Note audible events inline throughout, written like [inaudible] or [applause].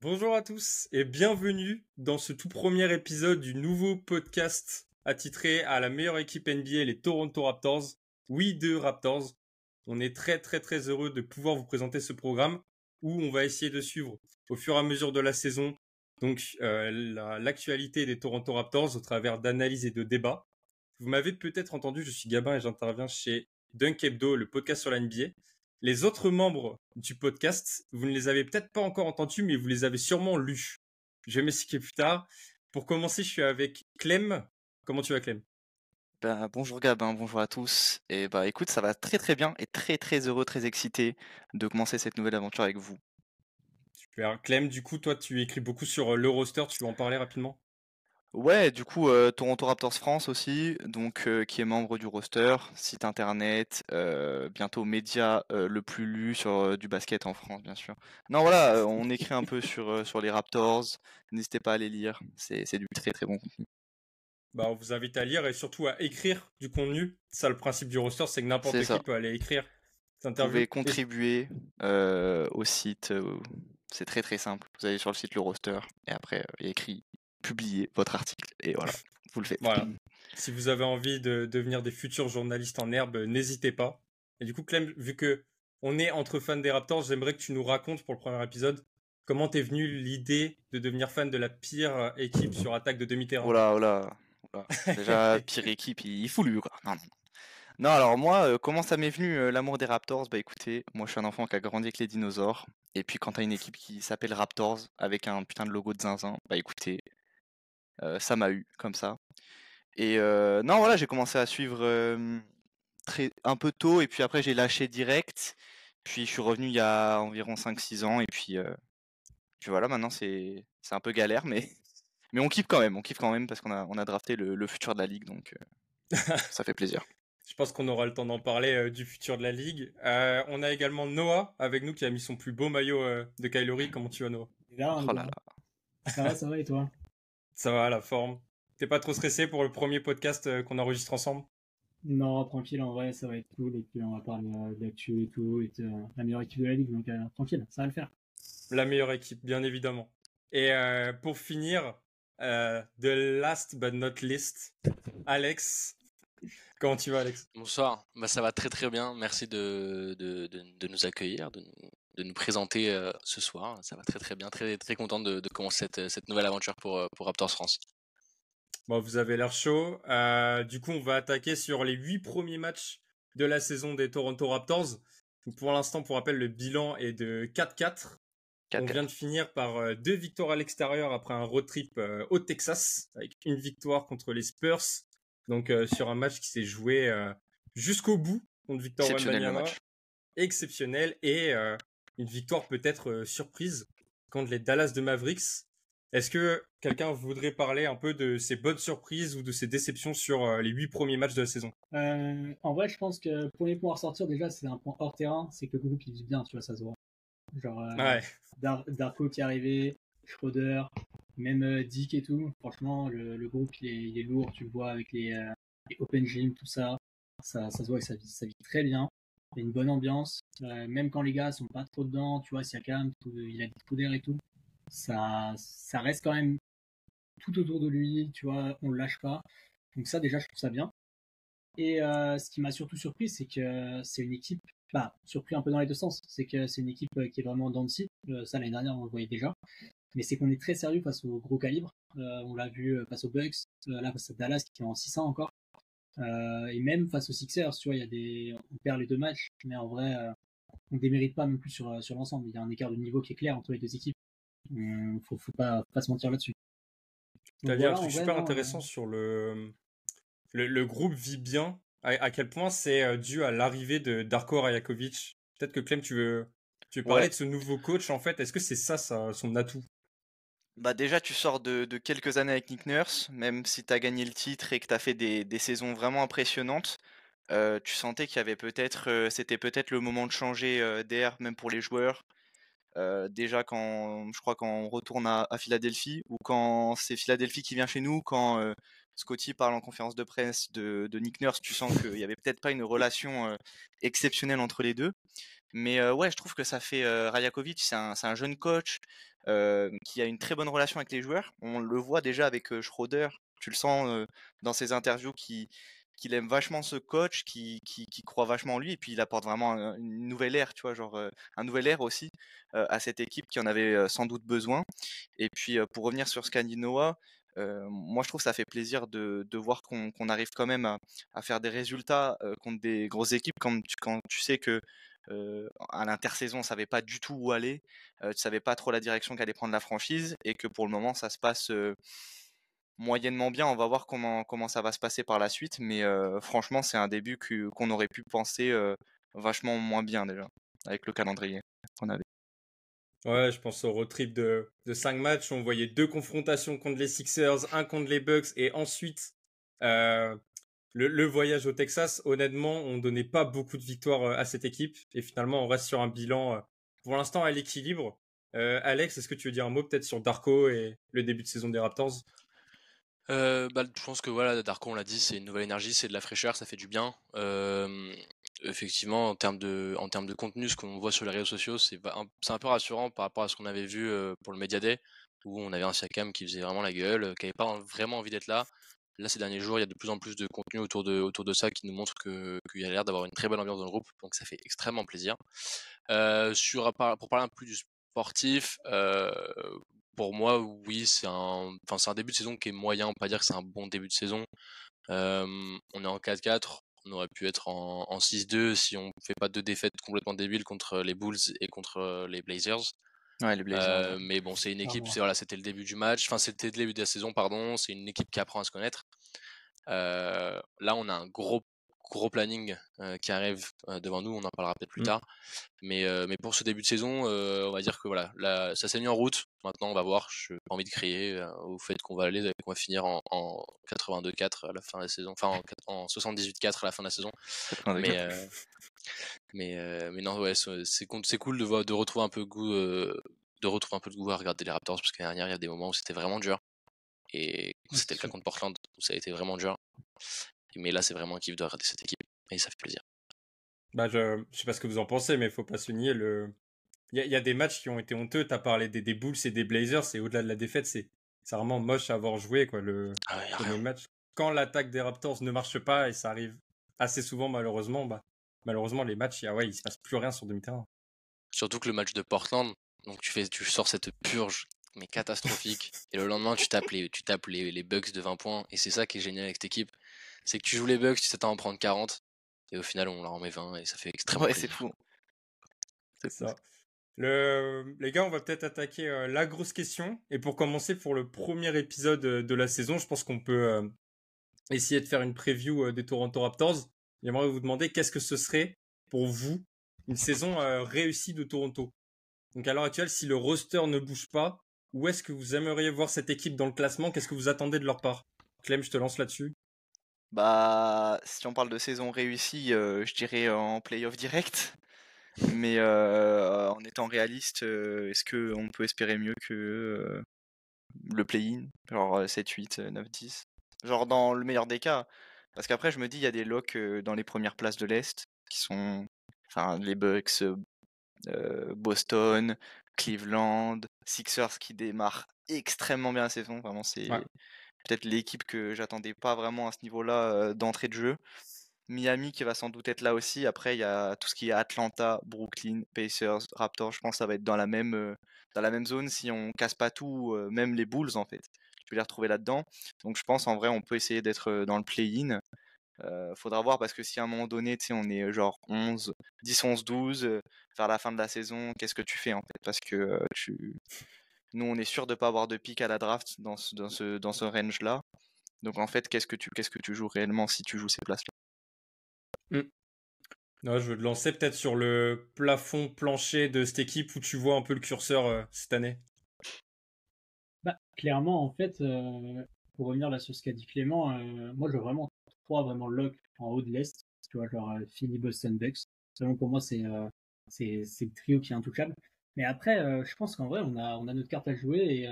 Bonjour à tous et bienvenue dans ce tout premier épisode du nouveau podcast attitré à la meilleure équipe NBA, les Toronto Raptors. Oui, deux Raptors. On est très très très heureux de pouvoir vous présenter ce programme où on va essayer de suivre au fur et à mesure de la saison donc euh, l'actualité des Toronto Raptors au travers d'analyses et de débats. Vous m'avez peut-être entendu, je suis Gabin et j'interviens chez Dunk Hebdo, le podcast sur la NBA. Les autres membres du podcast, vous ne les avez peut-être pas encore entendus, mais vous les avez sûrement lus. Je vais m'expliquer plus tard. Pour commencer, je suis avec Clem. Comment tu vas, Clem? Ben, bonjour Gabin, bonjour à tous. Et bah écoute, ça va très très bien et très très heureux, très excité de commencer cette nouvelle aventure avec vous. Super. Clem, du coup, toi, tu écris beaucoup sur euh, le roster. Tu veux en parler rapidement? Ouais, du coup, euh, Toronto Raptors France aussi, donc euh, qui est membre du roster, site internet, bientôt média le plus lu sur du basket en France, bien sûr. Non, voilà, on écrit un peu sur, sur les Raptors. N'hésitez pas à les lire, c'est du très très bon contenu. Bah, on vous invite à lire et surtout à écrire du contenu. Ça, le principe du roster, c'est que n'importe qui peut aller écrire. Vous pouvez contribuer au site c'est très très simple. Vous allez sur le site le roster et après euh, il y a écrit publier votre article et voilà, vous le faites. Voilà. [laughs] Si vous avez envie de devenir des futurs journalistes en herbe, n'hésitez pas. Et du coup, Clem, vu que on est entre fans des Raptors, j'aimerais que tu nous racontes pour le premier épisode comment t'es venu l'idée de devenir fan de la pire équipe sur attaque de demi-terrain? Oh là, oh là, [laughs] Déjà, pire équipe, il faut lui quoi. Non, non. Non, alors moi, euh, comment ça m'est venu euh, l'amour des Raptors? Bah écoutez, moi je suis un enfant qui a grandi avec les dinosaures. Et puis quand t'as une équipe qui s'appelle Raptors avec un putain de logo de zinzin, bah écoutez, euh, ça m'a eu comme ça. Et non, voilà, j'ai commencé à suivre très, un peu tôt et puis après j'ai lâché direct. Puis je suis revenu il y a environ 5-6 ans et puis, puis voilà, maintenant c'est un peu galère, mais, mais on kiffe quand même, on kiffe quand même parce qu'on a, on a drafté le, le futur de la ligue, donc [laughs] ça fait plaisir. Je pense qu'on aura le temps d'en parler euh, du futur de la ligue. Euh, on a également Noah avec nous qui a mis son plus beau maillot euh, de Kylori. Comment tu vas Noah? Oh Ça va, ça va et toi? Ça va, la forme. T'es pas trop stressé pour le premier podcast qu'on enregistre ensemble? Non, tranquille, en vrai, ça va être cool. Et puis on va parler d'actu et tout, et de la meilleure équipe de la ligue. Donc tranquille, ça va le faire. La meilleure équipe, bien évidemment. Et pour finir, the last but not least, Alex, Comment tu vas, Alex? Bonsoir. Bah, ça va très très bien. Merci de, de, de, nous accueillir, de, de nous présenter euh, ce soir. Ça va très très bien. Très très content de, commencer cette, cette, nouvelle aventure pour, euh, pour Raptors France. Bon, vous avez l'air chaud. Euh, du coup, on va attaquer sur les huit premiers matchs de la saison des Toronto Raptors. Pour l'instant, pour rappel, le bilan est de 4-4. On vient de finir par deux victoires à l'extérieur après un road trip au Texas, avec une victoire contre les Spurs donc euh, sur un match qui s'est joué euh, jusqu'au bout contre Victor Wembanyama. Exceptionnel et euh, une victoire peut-être surprise contre les Dallas de Mavericks. Est-ce que quelqu'un voudrait parler un peu de ses bonnes surprises ou de ses déceptions sur les huit premiers matchs de la saison? En vrai, je pense que pour les points à ressortir, déjà, c'est un point hors terrain, c'est que le groupe il vit bien, tu vois, ça se voit. Genre, Darko qui est arrivé, Schroeder, même euh, Dick et tout. Franchement, le, groupe il est, lourd, tu le vois avec les, euh, Open Gym, tout ça. Ça, se voit que ça vit, ça vit très bien. Il y a une bonne ambiance. Euh, même quand les gars sont pas trop dedans, tu vois, Siakam, tout, il a des d'air et tout. Ça, ça reste quand même tout autour de lui, tu vois, on le lâche pas. Donc ça déjà, je trouve ça bien. Et ce qui m'a surtout surpris, c'est que c'est une équipe, bah, surpris un peu dans les deux sens, c'est que c'est une équipe qui est vraiment dans le site. ça l'année dernière, on le voyait déjà mais c'est qu'on est très sérieux face au gros calibre. Euh, on l'a vu euh, face aux Bucks, euh, là face à Dallas qui est en 600 encore, et même face aux Sixers, tu vois, il y a des, on perd les deux matchs, mais en vrai, on démérite pas non plus sur sur l'ensemble. Il y a un écart de niveau qui est clair entre les deux équipes. Il faut, faut pas, pas se mentir là-dessus. Tu as dit un truc super intéressant sur le, le, groupe vit bien. À, quel point c'est dû à l'arrivée de Darko Rajakovic. Peut-être que Clem, tu veux, tu veux parler de ce nouveau coach en fait. Est-ce que c'est ça, ça son atout? Bah déjà, tu sors de, quelques années avec Nick Nurse, même si tu as gagné le titre et que tu as fait des, saisons vraiment impressionnantes. Euh, tu sentais qu'il y avait peut-être, euh, c'était peut-être le moment de changer euh, d'air, même pour les joueurs. déjà quand je crois quand on retourne à, Philadelphie ou quand c'est Philadelphie qui vient chez nous, quand Scotty parle en conférence de presse de, Nick Nurse, tu sens qu'il n'y avait peut-être pas une relation exceptionnelle entre les deux. Mais ouais, je trouve que ça fait Rajakovic, c'est un, jeune coach qui a une très bonne relation avec les joueurs. On le voit déjà avec Schroeder, tu le sens dans ses interviews qui qu'il aime vachement ce coach, qui, croit vachement en lui, et puis il apporte vraiment une nouvelle ère, tu vois, genre un nouvel air aussi à cette équipe qui en avait sans doute besoin. Et puis pour revenir sur Scandinoa, moi je trouve que ça fait plaisir de, voir qu'on arrive quand même à, faire des résultats contre des grosses équipes quand tu, sais que à l'intersaison on savait pas du tout où aller, tu savais pas trop la direction qu'allait prendre la franchise, et que pour le moment ça se passe moyennement bien. On va voir comment, comment ça va se passer par la suite. Mais franchement, c'est un début qu'on aurait pu penser vachement moins bien déjà, avec le calendrier. Ouais, je pense au road trip de, de 5 matchs. On voyait deux confrontations contre les Sixers, un contre les Bucks, et ensuite le, le, voyage au Texas. Honnêtement, on donnait pas beaucoup de victoires à cette équipe. Et finalement, on reste sur un bilan pour l'instant à l'équilibre. Alex, est-ce que tu veux dire un mot peut-être sur Darko et le début de saison des Raptors? Euh, bah, je pense que voilà, Darko, on l'a dit, c'est une nouvelle énergie, c'est de la fraîcheur, ça fait du bien. Euh, effectivement, en termes de, en termes de contenu, ce qu'on voit sur les réseaux sociaux, c'est un, un, peu rassurant par rapport à ce qu'on avait vu pour le Media Day, où on avait un Siakam qui faisait vraiment la gueule, qui n'avait pas vraiment envie d'être là. Là, ces derniers jours, il y a de plus en plus de contenu autour de, autour de ça qui nous montre qu'il y a l'air d'avoir une très bonne ambiance dans le groupe, donc ça fait extrêmement plaisir. Sur, pour parler un peu du sportif, pour moi, oui, c'est un, enfin, un début de saison qui est moyen. On peut pas dire que c'est un bon début de saison. on est en 4-4. On aurait pu être en, 6-2 si on fait pas deux défaites complètement débiles contre les Bulls et contre les Blazers. Ouais, les Blazers. Mais bon, c'est une équipe. Voilà, c'était le début du match. Enfin, c'était le début de la saison, pardon. C'est une équipe qui apprend à se connaître. là, on a un gros gros planning qui arrive devant nous, on en parlera peut-être plus mmh. tard. Mais, mais pour ce début de saison, on va dire que voilà, là, ça s'est mis en route. Maintenant, on va voir. Je n'ai pas envie de crier au fait qu'on va aller, qu'on va finir en, 82-4 à la fin de la saison, enfin en, 78-4 à la fin de la saison. Mais, mais, mais non, ouais, c'est cool de, voir, de retrouver un peu de goût, de retrouver un peu de goût à regarder les Raptors parce qu'à dernière, il y a des moments où c'était vraiment dur. Et c'était le cas [laughs] contre Portland où ça a été vraiment dur. Mais là, c'est vraiment un kiff de regarder cette équipe et ça fait plaisir. Bah, je, je sais pas ce que vous en pensez, mais il faut pas se nier. Le... Il y, a des matchs qui ont été honteux. Tu as parlé des, des Bulls et des Blazers. Et au-delà de la défaite, c'est vraiment moche à avoir joué. Quoi, le ah match. Quand l'attaque des Raptors ne marche pas, et ça arrive assez souvent malheureusement, bah, malheureusement, les matchs, il, ouais, il se passe plus rien sur demi-terrain. Surtout que le match de Portland, donc tu, fais, tu sors cette purge mais catastrophique. et le lendemain, tu tapes les, tu tapes les, les bugs de 20 points. Et c'est ça qui est génial avec cette équipe c'est que tu joues les bugs, tu t'attends à en prendre 40, et au final on leur en met 20 et ça fait [laughs] extrêmement. Ouais, c'est fou. C'est ça. Le... Les gars, on va peut-être attaquer euh, la grosse question. Et pour commencer, pour le premier épisode euh, de la saison, je pense qu'on peut euh, essayer de faire une preview des Toronto Raptors. J'aimerais vous demander qu'est-ce que ce serait pour vous une saison réussie de Toronto? Donc à l'heure actuelle, si le roster ne bouge pas, où est-ce que vous aimeriez voir cette équipe dans le classement? Qu'est-ce que vous attendez de leur part? Clem, je te lance là-dessus. Bah, si on parle de saison réussie, je dirais en playoff direct. Mais en étant réaliste, est-ce qu'on peut espérer mieux que le play-in? Genre 7, 8, 9, 10 Genre dans le meilleur des cas. Parce qu'après, je me dis, il y a des locks dans les premières places de l'Est qui sont enfin, les Bucks, Boston, Cleveland, Sixers qui démarrent extrêmement bien la saison. Vraiment, c'est peut-être l'équipe que j'attendais pas vraiment à ce niveau-là d'entrée de jeu. Miami qui va sans doute être là aussi. Après, il y a tout ce qui est Atlanta, Brooklyn, Pacers, Raptors. Je pense que ça va être dans la même, dans la même zone si on casse pas tout, même les Bulls en fait. Tu peux les retrouver là-dedans. Donc je pense en vrai, on peut essayer d'être dans le play-in. faudra voir parce que si à un moment donné, tu sais, on est genre 11, 10, 11, 12, vers la fin de la saison, qu'est-ce que tu fais en fait? Parce que tu, nous, on est sûr de ne pas avoir de pic à la draft dans ce, dans ce, dans ce range-là. Donc en fait, qu'est-ce que tu qu'est-ce que tu joues réellement si tu joues ces places-là? Mmh. Non, je veux te lancer peut-être sur le plafond plancher de cette équipe où tu vois un peu le curseur euh, cette année. Bah, clairement, en fait, euh, pour revenir là sur ce qu'a dit Clément, euh, moi je veux vraiment trois vraiment lock en haut de l'Est. Tu vois, genre Philly, Boston, Bucks. Selon pour moi, c'est c'est le trio qui est intouchable. Mais après, je pense qu'en vrai, on a, on a notre carte à jouer et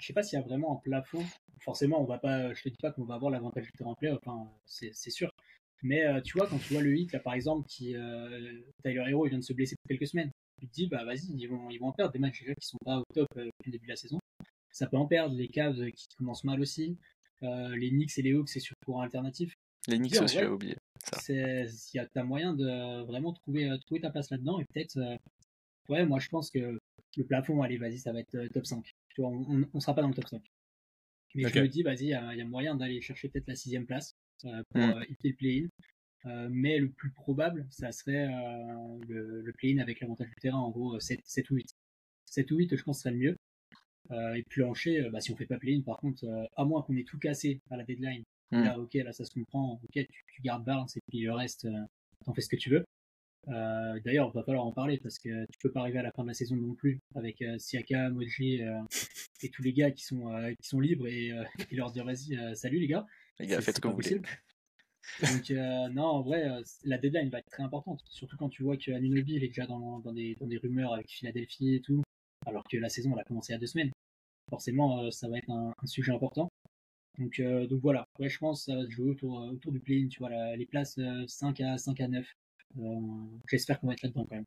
je sais pas s'il y a vraiment un plafond. Forcément, on va pas, je te dis pas qu'on va avoir l'avantage du terrain play, enfin, c'est sûr. Mais tu vois, quand tu vois le hit, là, par exemple, qui, Tyler Hero, il vient de se blesser pour quelques semaines, tu te dis, bah vas-y, ils vont, ils vont en perdre des matchs déjà qui sont pas au top depuis le début de la saison. Ça peut en perdre, les Cavs qui commencent mal aussi. les Knicks et les Hawks, c'est sur courant alternatif. Les Knicks aussi, j'ai oublié. Il y a moyen de vraiment trouver, trouver ta place là-dedans et peut-être. Ouais, moi je pense que le plafond, allez, vas-y, ça va être top 5. Tu vois, on, ne sera pas dans le top 5. Mais je me dis, vas-y, il y, a moyen d'aller chercher peut-être la sixième place pour mmh. éviter le play-in. mais le plus probable, ça serait le, le play-in avec l'avantage du terrain, en gros 7, 7 ou 8. 7 ou 8, je pense, serait le mieux. et puis plancher, bah, si on fait pas play-in, par contre, à moins qu'on ait tout cassé à la deadline, Mmh. Là, ok, là, ça se comprend. Ok, tu, gardes Barnes et puis le reste, euh, t'en fais ce que tu veux. Euh, D'ailleurs, il va falloir en parler parce que tu peux pas arriver à la fin de la saison non plus avec euh, Siaka, Moji euh, et tous les gars qui sont qui sont libres et, [laughs] et leur dire vas-y, salut les gars. Les gars, faites ce que vous voulez. Donc non, en vrai, la deadline va être très importante, surtout quand tu vois que Anunobi est déjà dans, dans, des, dans des rumeurs avec Philadelphie et tout, alors que la saison elle a commencé il y a deux semaines. Forcément, ça va être un sujet important. Donc, euh, donc voilà, ouais, je pense que ça va se jouer autour, euh, autour du play-in, tu vois, les places 5 euh, à 5 à 9. J'espère qu'on va être là-dedans quand même.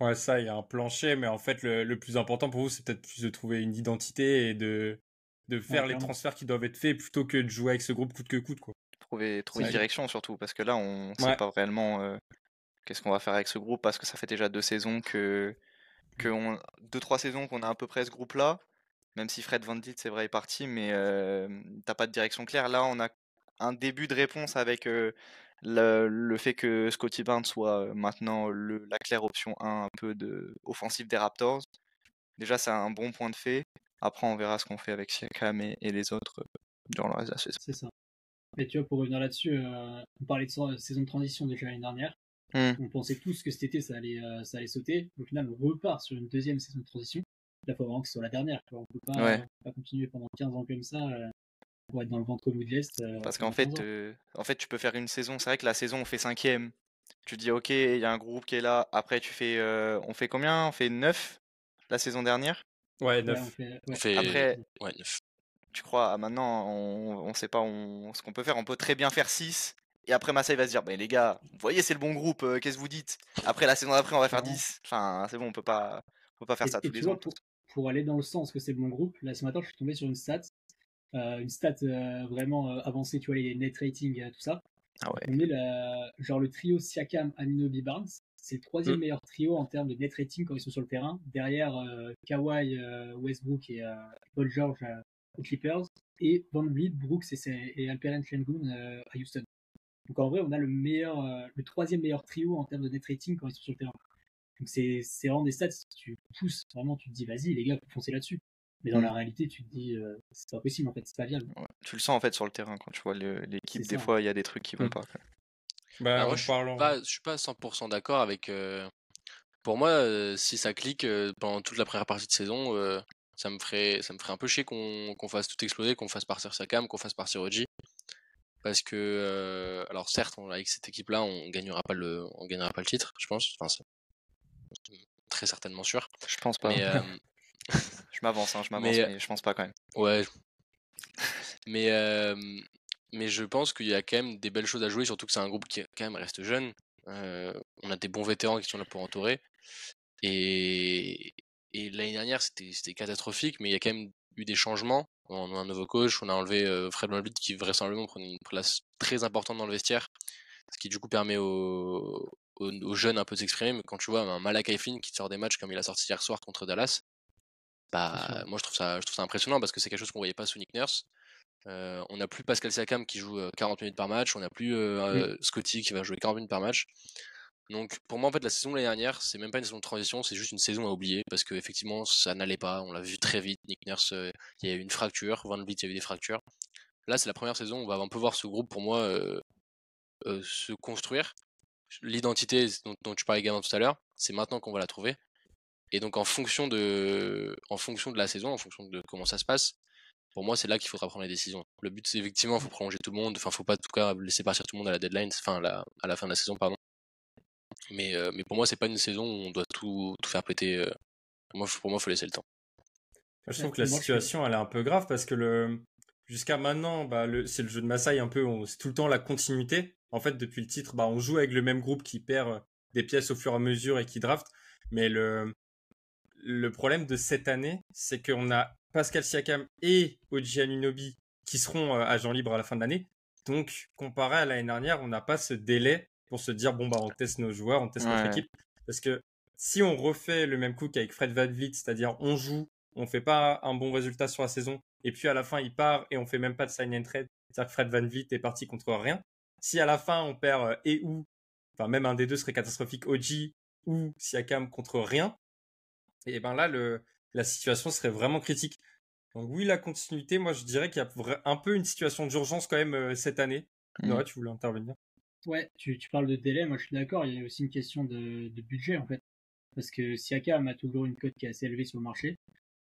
Ouais, ça, il y a un plancher, mais en fait, le, plus important pour vous, c'est peut-être plus de trouver une identité et de, de faire les transferts qui doivent être faits plutôt que de jouer avec ce groupe coûte que coûte, quoi. Trouver, trouver une direction surtout, parce que là, on sait pas réellement qu'est-ce qu'on va faire avec ce groupe, parce que ça fait déjà deux saisons que, que on, deux, trois saisons qu'on a à peu près ce groupe-là. Même si Fred Van c'est vrai, est parti, mais t'as pas de direction claire. Là, on a un début de réponse avec le, fait que Scotty Barnes soit maintenant le, la claire option 1 un peu de offensive des Raptors. Déjà, c'est un bon point de fait. Après, on verra ce qu'on fait avec Siakam et, les autres durant le reste de la saison. C'est ça. Et tu vois, pour revenir là-dessus, on parlait de saison de transition déjà l'année dernière. Mmh. On pensait tous que cet été, ça allait, ça allait sauter. Au final, on repart sur une deuxième saison de transition. Là, il faut vraiment que ce soit la dernière. On peut pas, pas, continuer pendant 15 ans comme ça euh, pour être dans le ventre mou de l'Est. Euh, Parce qu'en fait, euh, en fait, tu peux faire une saison. C'est vrai que la saison, on fait cinquième. Tu dis, ok, il y a un groupe qui est là. Après, tu fais. on fait combien? On fait 9 la saison dernière? Ouais, 9. Après, ouais, 9. Tu crois, ah, maintenant, on, on sait pas on, ce qu'on peut faire. On peut très bien faire 6. Et après, Massa, il va se dire, bah, les gars, vous voyez, c'est le bon groupe, qu'est-ce que vous dites? Après, la saison d'après, on va faire 10. Enfin, c'est bon, on peut pas, on peut pas faire ça tous les ans pour aller dans le sens que c'est le bon groupe, là ce matin je suis tombé sur une stat, euh, une stat euh, vraiment euh, avancée, tu vois, les net ratings, tout ça. Ah ouais. On est la, genre le trio Siakam, Aminobi, Barnes. C'est le troisième mmh. meilleur trio en termes de net rating quand ils sont sur le terrain, derrière Kawhi, Westbrook et Paul George aux Clippers, et Van Vliet, Brooks et, et Alperen Sengun à Houston. Donc en vrai, on a le meilleur, le troisième meilleur trio en termes de net rating quand ils sont sur le terrain. Donc c'est vraiment des stats, si tu pousses vraiment, tu te dis vas-y les gars, foncez là-dessus. Mais dans la réalité, tu te dis euh, c'est pas possible en fait, c'est pas viable. tu le sens en fait sur le terrain quand tu vois l'équipe, des fois il y a des trucs qui vont mm. pas. Bah, moi, je, suis pas, je suis pas 100% d'accord avec. Euh, pour moi, euh, si ça clique pendant toute la première partie de saison, ça me ferait, ça me ferait un peu chier qu'on fasse tout exploser, qu'on fasse partir Sakam, qu'on fasse partir Oji. Parce que, alors certes, avec cette équipe-là, on gagnera pas le, on gagnera pas le titre, je pense. Enfin, très certainement sûr. Je pense pas. Euh, [laughs] je m'avance, hein, je m'avance, mais, mais, je pense pas quand même. Ouais. [laughs] Mais, euh, mais je pense qu'il y a quand même des belles choses à jouer, surtout que c'est un groupe qui quand même reste jeune. Euh, on a des bons vétérans qui sont là pour entourer. Et, et l'année dernière, c'était catastrophique, mais il y a quand même eu des changements. On a un nouveau coach, on a enlevé Fred Van qui vraisemblablement prenait une place très importante dans le vestiaire, ce qui du coup permet aux, aux, jeunes un peu s'exprimer, mais quand tu vois un Malak Flynn qui sort des matchs comme il a sorti hier soir contre Dallas, bah moi je trouve ça, je trouve ça impressionnant parce que c'est quelque chose qu'on voyait pas sous Nick Nurse. Euh, on n'a plus Pascal Siakam qui joue 40 euh, minutes par match, on n'a plus euh, Scotty qui va jouer 40 minutes par match. Donc pour moi en fait la saison de l'année dernière c'est même pas une saison de transition, c'est juste une saison à oublier parce que effectivement ça n'allait pas, on l'a vu très vite. Nick Nurse, il y a eu une fracture, Van Vliet il y a eu des fractures. Là c'est la première saison, on va un peu voir ce groupe pour moi se construire l'identité dont, tu parlais également tout à l'heure, c'est maintenant qu'on va la trouver. Et donc en fonction de, en fonction de la saison, en fonction de comment ça se passe, pour moi c'est là qu'il faudra prendre les décisions. Le but c'est effectivement, il faut prolonger tout le monde, enfin faut pas en tout cas laisser partir tout le monde à la deadline, enfin à la, fin de la saison pardon. Mais, mais pour moi, c'est pas une saison où on doit tout, tout faire péter. Moi, pour moi, il faut laisser le temps. Je trouve que la situation, elle est un peu grave parce que le jusqu'à maintenant, bah, le... c'est le jeu de Maasai un peu, c'est tout le temps la continuité. En fait, depuis le titre, bah, on joue avec le même groupe qui perd des pièces au fur et à mesure et qui draft. Mais le, le problème de cette année, c'est qu'on a Pascal Siakam et Oji Anunobi qui seront euh, agents libres à la fin de l'année. Donc, comparé à l'année dernière, on n'a pas ce délai pour se dire bon bah on teste nos joueurs, on teste notre équipe. Parce que si on refait le même coup qu'avec Fred VanVleet, c'est-à-dire on joue, on fait pas un bon résultat sur la saison, et puis à la fin il part et on fait même pas de sign and trade, c'est-à-dire que Fred VanVleet est parti contre rien. Si à la fin on perd euh, et ou, enfin même un des deux serait catastrophique, Oji ou Siakam contre rien, et ben là le la situation serait vraiment critique. Donc oui, la continuité, moi je dirais qu'il y a un peu une situation d'urgence quand même euh, cette année. Mmh. tu voulais intervenir? Ouais, tu, parles de délai, moi je suis d'accord, il y a aussi une question de, budget en fait. Parce que Siakam a toujours une cote qui est assez élevée sur le marché.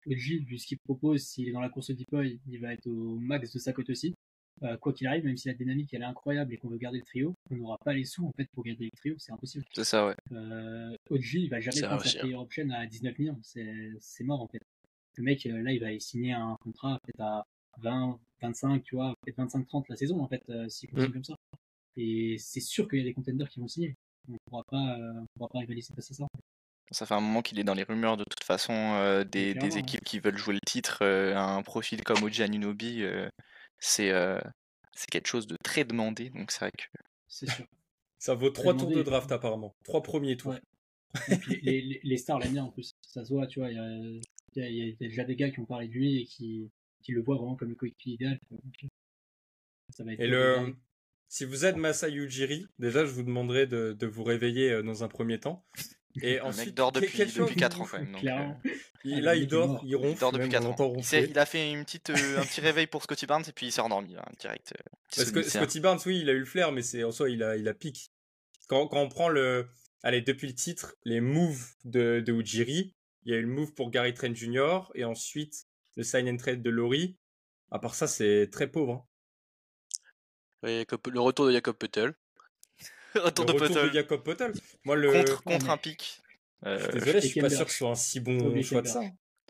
Gilles, vu ce qu'il propose, s'il est dans la course au Deepoy, il va être au max de sa cote aussi. Euh, quoi qu'il arrive, même si la dynamique elle est incroyable et qu'on veut garder le trio, on n'aura pas les sous en fait pour garder le trio, c'est impossible. C'est ça, ouais. Euh, il va jamais prendre sa player option à 19 millions, c'est mort en fait. Le mec, euh, là, il va signer un contrat peut-être à 20, 25, tu vois, peut-être 25-30 la saison en fait, euh, si continue mm. comme ça. Et c'est sûr qu'il y a des contenders qui vont signer. On pourra pas, on pourra pas rivaliser face à ça. Ça fait un moment qu'il est dans les rumeurs de toute façon des, des, équipes qui veulent jouer le titre. un profil comme Oji Anunobi, c'est c'est quelque chose de très demandé. Donc c'est vrai que. C'est sûr. Ça vaut trois tours de draft apparemment. Trois premiers tours. Et puis les, les, stars l'aiment bien en plus. Ça se voit, tu vois. Il y a, y a, déjà des gars qui ont parlé de lui et qui, qui le voient vraiment comme le coéquipier idéal. Ça va être et le, si vous êtes Masai Ujiri, déjà je vous demanderai de, de vous réveiller dans un premier temps. Et le mec dort depuis, depuis 4 ans quand même. Donc, euh, là, il dort, il ronfle. Il dort depuis 4 ans. Il, a fait une petite, euh, un petit réveil pour Scotty Barnes et puis il s'est endormi hein, direct. Euh, Parce que Scotty Barnes, oui, il a eu le flair, mais c'est en soi, il a, il a pique. Quand, quand on prend le. Allez, depuis le titre, les moves de, de Ujiri, il y a eu le move pour Gary Trent Jr. et ensuite le sign and trade de Laurie. À part ça, c'est très pauvre. Hein. le retour de Jacob Puttel. [laughs] retour, de, retour Jacob Potel. Moi, le... Contre, contre un pic. Euh, désolé, je suis pas sûr que ce soit un si bon choix de ça.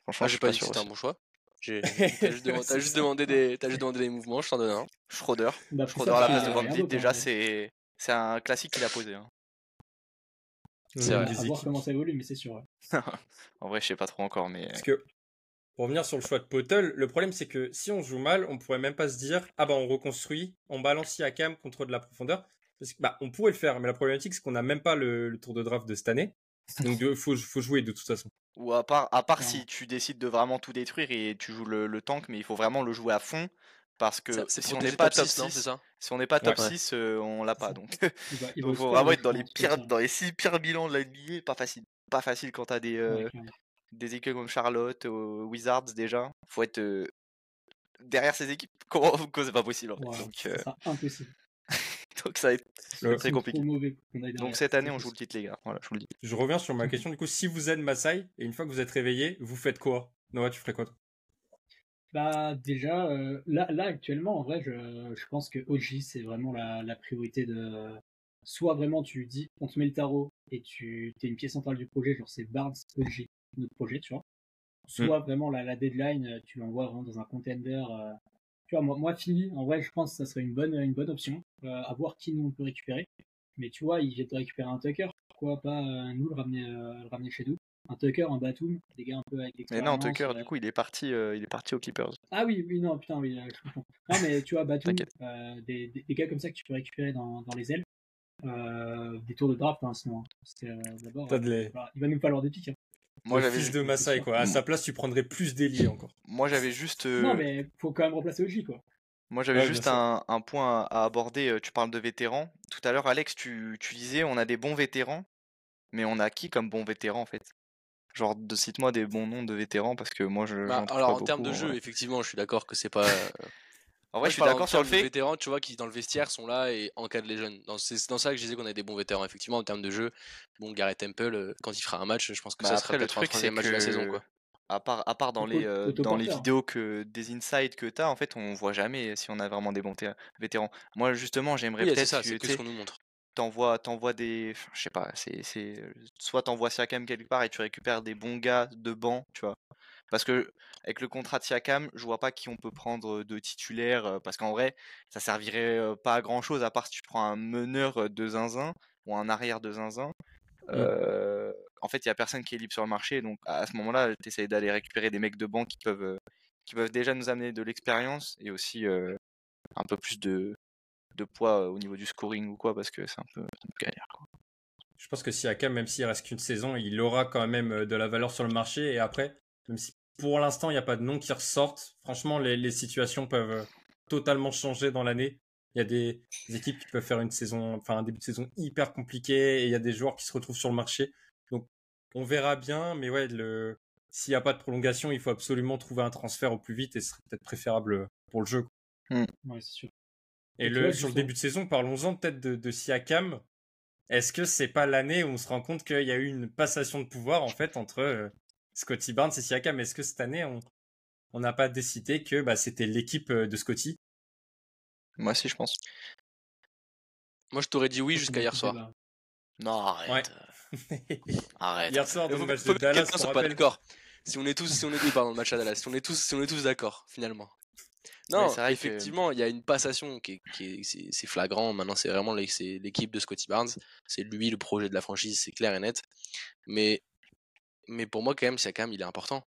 Franchement, ah, j'ai pas dit que c'était un bon choix. [laughs] T'as juste, juste, demandé des, as juste demandé des mouvements, je t'en donne un. Schroeder. Bah, Schroeder à la place de Van Vliet, déjà, c'est un classique qu'il a posé. Hein. C'est vrai. À voir comment ça évolue, mais c'est sûr. [laughs] en vrai, je sais pas trop encore, mais. Parce que, pour revenir sur le choix de Potel, le problème c'est que si on joue mal, on pourrait même pas se dire ah bah on reconstruit, on balance Yakam contre de la profondeur. Parce que, bah, on pourrait le faire, mais la problématique, c'est qu'on n'a même pas le, tour de draft de cette année. Donc, il faut, faut, jouer de toute façon. Ou à part, à part si tu décides de vraiment tout détruire et tu joues le, tank, mais il faut vraiment le jouer à fond. Parce que si on n'est pas top 6, si on n'est pas top 6, on l'a pas. Donc, [laughs] il [laughs] faut vraiment être dans les pires, dans les 6 pires bilans de la NBA. Pas facile. Pas facile quand t'as des, euh, des équipes comme Charlotte, Wizards déjà. Faut être euh, derrière ces équipes. [laughs] Comment c'est pas possible en fait. Donc, euh, impossible. Donc ça va être très compliqué. Donc cette année, on joue le titre, les gars. Voilà, je vous le dis. Je reviens sur ma question. Du coup, si vous êtes Masai et une fois que vous êtes réveillé, vous faites quoi? Noah, tu ferais quoi Bah déjà, euh, là, là actuellement, en vrai, je, je pense que OG c'est vraiment la, la, priorité de. Soit vraiment tu dis, on te met le tarot et tu es une pièce centrale du projet, genre c'est Barnes OG, notre projet, tu vois. Soit hmm. vraiment la, la, deadline, tu l'envoies vraiment dans un contender euh, tu vois, moi, moi Philly, en vrai, je pense que ça serait une bonne, une bonne option. Euh, à voir qui nous on peut récupérer. Mais tu vois, il vient de récupérer un Tucker. Pourquoi pas euh, nous le ramener, euh, le ramener chez nous Un Tucker, un Batum, des gars un peu avec Mais non, Tucker, du coup, il est parti, il est parti aux Clippers. Ah oui, oui, non, putain, oui, je comprends. Non, mais tu vois, Batum, des, des, gars comme ça que tu peux récupérer dans, dans les ailes. des tours de draft, hein, sinon. Hein. d'abord, il va nous falloir des pics. Hein. Moi, j'avais fils de Masai, quoi. À sa place, tu prendrais plus d'Eli encore. Moi, j'avais juste. Non, euh, mais faut quand même remplacer Oji, quoi. Moi, j'avais juste un, un, point à aborder. Euh, tu parles de vétérans. Tout à l'heure, Alex, tu, tu, disais on a des bons vétérans, mais on a qui comme bons vétérans en fait? Genre, de, cite-moi des bons noms de vétérans parce que moi, je. Bah, alors, en termes de jeu, effectivement, je suis d'accord que c'est pas. En vrai, je suis d'accord sur le fait. vétérans, tu vois, qui dans le vestiaire sont là et encadrent les jeunes. C'est dans ça que je disais qu'on a des bons vétérans. Effectivement, en termes de jeu, bon, Gareth Temple, euh, quand il fera un match, je pense que bah ça sera peut-être un troisième match de la saison, quoi. À part, à part dans, les, euh, dans les vidéos que des insights que tu as, en fait, on voit jamais si on a vraiment des bons vétérans. Moi, justement, j'aimerais peut-être. C'est ce qu'on nous montre. t'envoies t'envoies des je sais pas c'est c'est soit t'envoies Siakam quelque part et tu récupères des bons gars de banc tu vois parce que avec le contrat de Siakam je vois pas qui on peut prendre de titulaire parce qu'en vrai ça servirait pas à grand chose à part si tu prends un meneur de zinzin ou un arrière de zinzin mmh. en fait il y a personne qui est libre sur le marché donc à ce moment là tu essayes d'aller récupérer des mecs de banc qui peuvent qui peuvent déjà nous amener de l'expérience et aussi un peu plus de de poids au niveau du scoring ou quoi, parce que c'est un peu, galère. Je pense que si Akam, même s'il reste qu'une saison, il aura quand même de la valeur sur le marché. Et après, même si pour l'instant il n'y a pas de nom qui ressortent, franchement, les, situations peuvent totalement changer dans l'année. Il y a des, équipes qui peuvent faire une saison, enfin un début de saison hyper compliqué et il y a des joueurs qui se retrouvent sur le marché. Donc on verra bien, mais ouais, le, s'il n'y a pas de prolongation, il faut absolument trouver un transfert au plus vite et ce serait peut-être préférable pour le jeu. Mmh. c'est sûr. Et, le, sur le début de saison, parlons-en peut-être de, de Siakam. Est-ce que c'est pas l'année où on se rend compte qu'il y a eu une passation de pouvoir en fait entre euh, Scotty Barnes et Siakam Est-ce que cette année on n'a pas décidé que bah, c'était l'équipe euh, de Scotty Moi aussi, je pense. Moi, je t'aurais dit oui jusqu'à hier soir. Non, arrête. [laughs] arrête. Hier soir, dans le match de Dallas, on pas d'accord. Si on est tous, si on est pardon, le match à Dallas, si on est tous, si on est tous d'accord, finalement. Non, effectivement, il y a une passation qui est, c'est flagrant. Maintenant, c'est vraiment l'équipe de Scotty Barnes. C'est lui le projet de la franchise, c'est clair et net. Mais, mais pour moi, quand même, Siakam, il est important.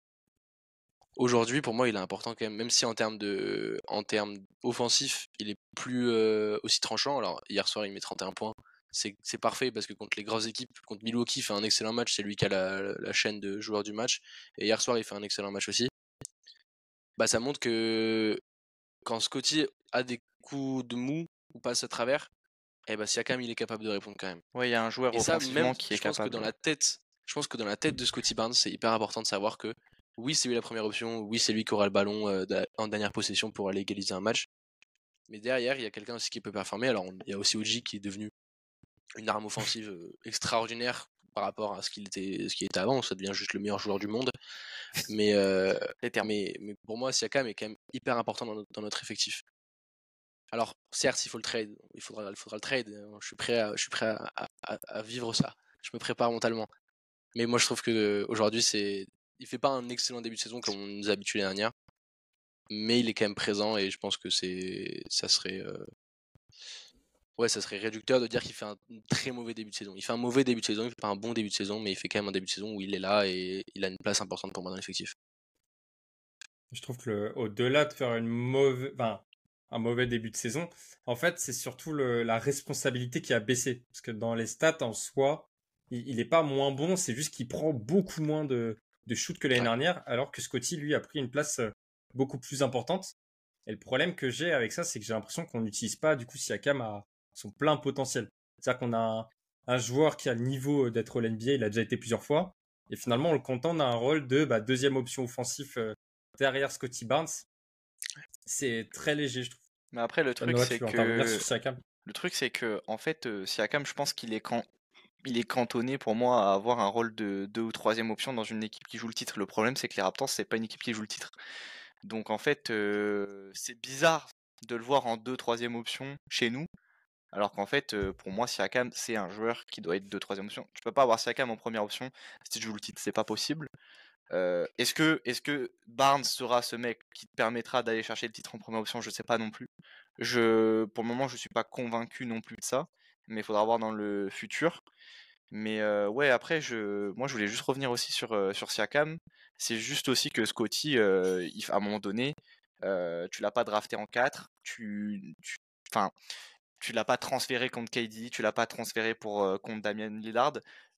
Aujourd'hui, pour moi, il est important quand même, même si en termes de, en termes offensifs, il est plus euh, aussi tranchant. Alors hier soir, il met 31 points. C'est parfait parce que contre les grosses équipes, contre Milwaukee, il fait un excellent match. C'est lui qui a la, la, chaîne de joueurs du match. Et hier soir, il fait un excellent match aussi. Bah, ça montre que quand Scotty a des coups de mou ou passe à travers, eh ben Siakam il est capable de répondre quand même. Ouais, il y a un joueur offensivement qui est capable. Je pense que dans la tête, je pense que dans la tête de Scotty Barnes, c'est hyper important de savoir que oui, c'est lui la première option, oui, c'est lui qui aura le ballon euh, en dernière possession pour aller égaliser un match. Mais derrière, il y a quelqu'un aussi qui peut performer. Alors, il y a aussi Oji qui est devenu une arme offensive euh, extraordinaire par rapport à ce qu'il était, ce qui était avant. Ça devient juste le meilleur joueur du monde. Mais, euh, mais, mais, pour moi, Siakam est quand même hyper important dans notre, effectif. Alors, certes, il faut le trade, il faudra, il faudra le trade. Je suis prêt, à, je suis prêt à, vivre ça. Je me prépare mentalement. Mais moi, je trouve que aujourd'hui, c'est, il fait pas un excellent début de saison comme on nous a habitué l'année dernière, mais il est quand même présent et je pense que c'est, ça serait, euh, ouais, ça serait réducteur de dire qu'il fait un très mauvais début de saison. Il fait un mauvais début de saison, il fait pas un bon début de saison, mais il fait quand même un début de saison où il est là et il a une place importante pour moi dans l'effectif. Je trouve que au-delà de faire un mauvais début de saison, en fait, c'est surtout la responsabilité qui a baissé. Parce que dans les stats en soi, il n'est pas moins bon, c'est juste qu'il prend beaucoup moins de, de shoot que l'année dernière, alors que Scotty, lui, a pris une place euh, beaucoup plus importante. Et le problème que j'ai avec ça, c'est que j'ai l'impression qu'on n'utilise pas, du coup, Siakam à, son plein potentiel. C'est-à-dire qu'on a un, joueur qui a le niveau d'être l'NBA, il a déjà été plusieurs fois, et finalement on le contente d'un rôle de bah, deuxième option offensif euh, derrière Scotty Barnes. C'est très léger, je trouve. Mais après le truc c'est que le truc c'est que en fait euh, Siakam, je pense qu'il est il est cantonné pour moi à avoir un rôle de deux ou troisième option dans une équipe qui joue le titre. Le problème c'est que les Raptors c'est pas une équipe qui joue le titre. Donc en fait c'est bizarre de le voir en deux troisième option chez nous alors qu'en fait, pour moi, Siakam, c'est un joueur qui doit être de troisième option. Tu peux pas avoir Siakam en première option si tu joues le titre, c'est pas possible. est-ce que, Barnes sera ce mec qui te permettra d'aller chercher le titre en première option? Je sais pas non plus. Pour le moment, je suis pas convaincu non plus de ça, mais il faudra voir dans le futur. Mais ouais, après, je, moi, je voulais juste revenir aussi sur, Siakam. C'est juste aussi que Scotty, il, à un moment donné, tu l'as pas drafté en 4. Tu, enfin, tu l'as pas transféré contre KD, tu l'as pas transféré pour contre Damien Lillard.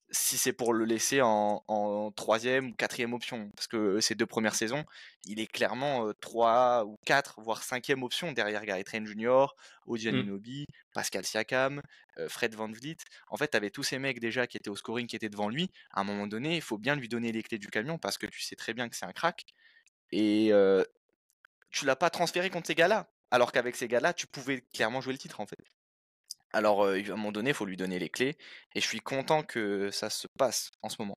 Si c'est pour le laisser en, troisième ou quatrième option, parce que ces deux premières saisons, il est clairement trois ou quatre, voire cinquième option derrière Gary Train Jr., Odian mmh. Pascal Siakam, Fred Van Vliet. En fait, tu avais tous ces mecs déjà qui étaient au scoring, qui étaient devant lui. À un moment donné, il faut bien lui donner les clés du camion parce que tu sais très bien que c'est un crack. Et tu l'as pas transféré contre ces gars-là. Alors qu'avec ces gars-là, tu pouvais clairement jouer le titre en fait. Alors, à un moment donné, il faut lui donner les clés. Et je suis content que ça se passe en ce moment.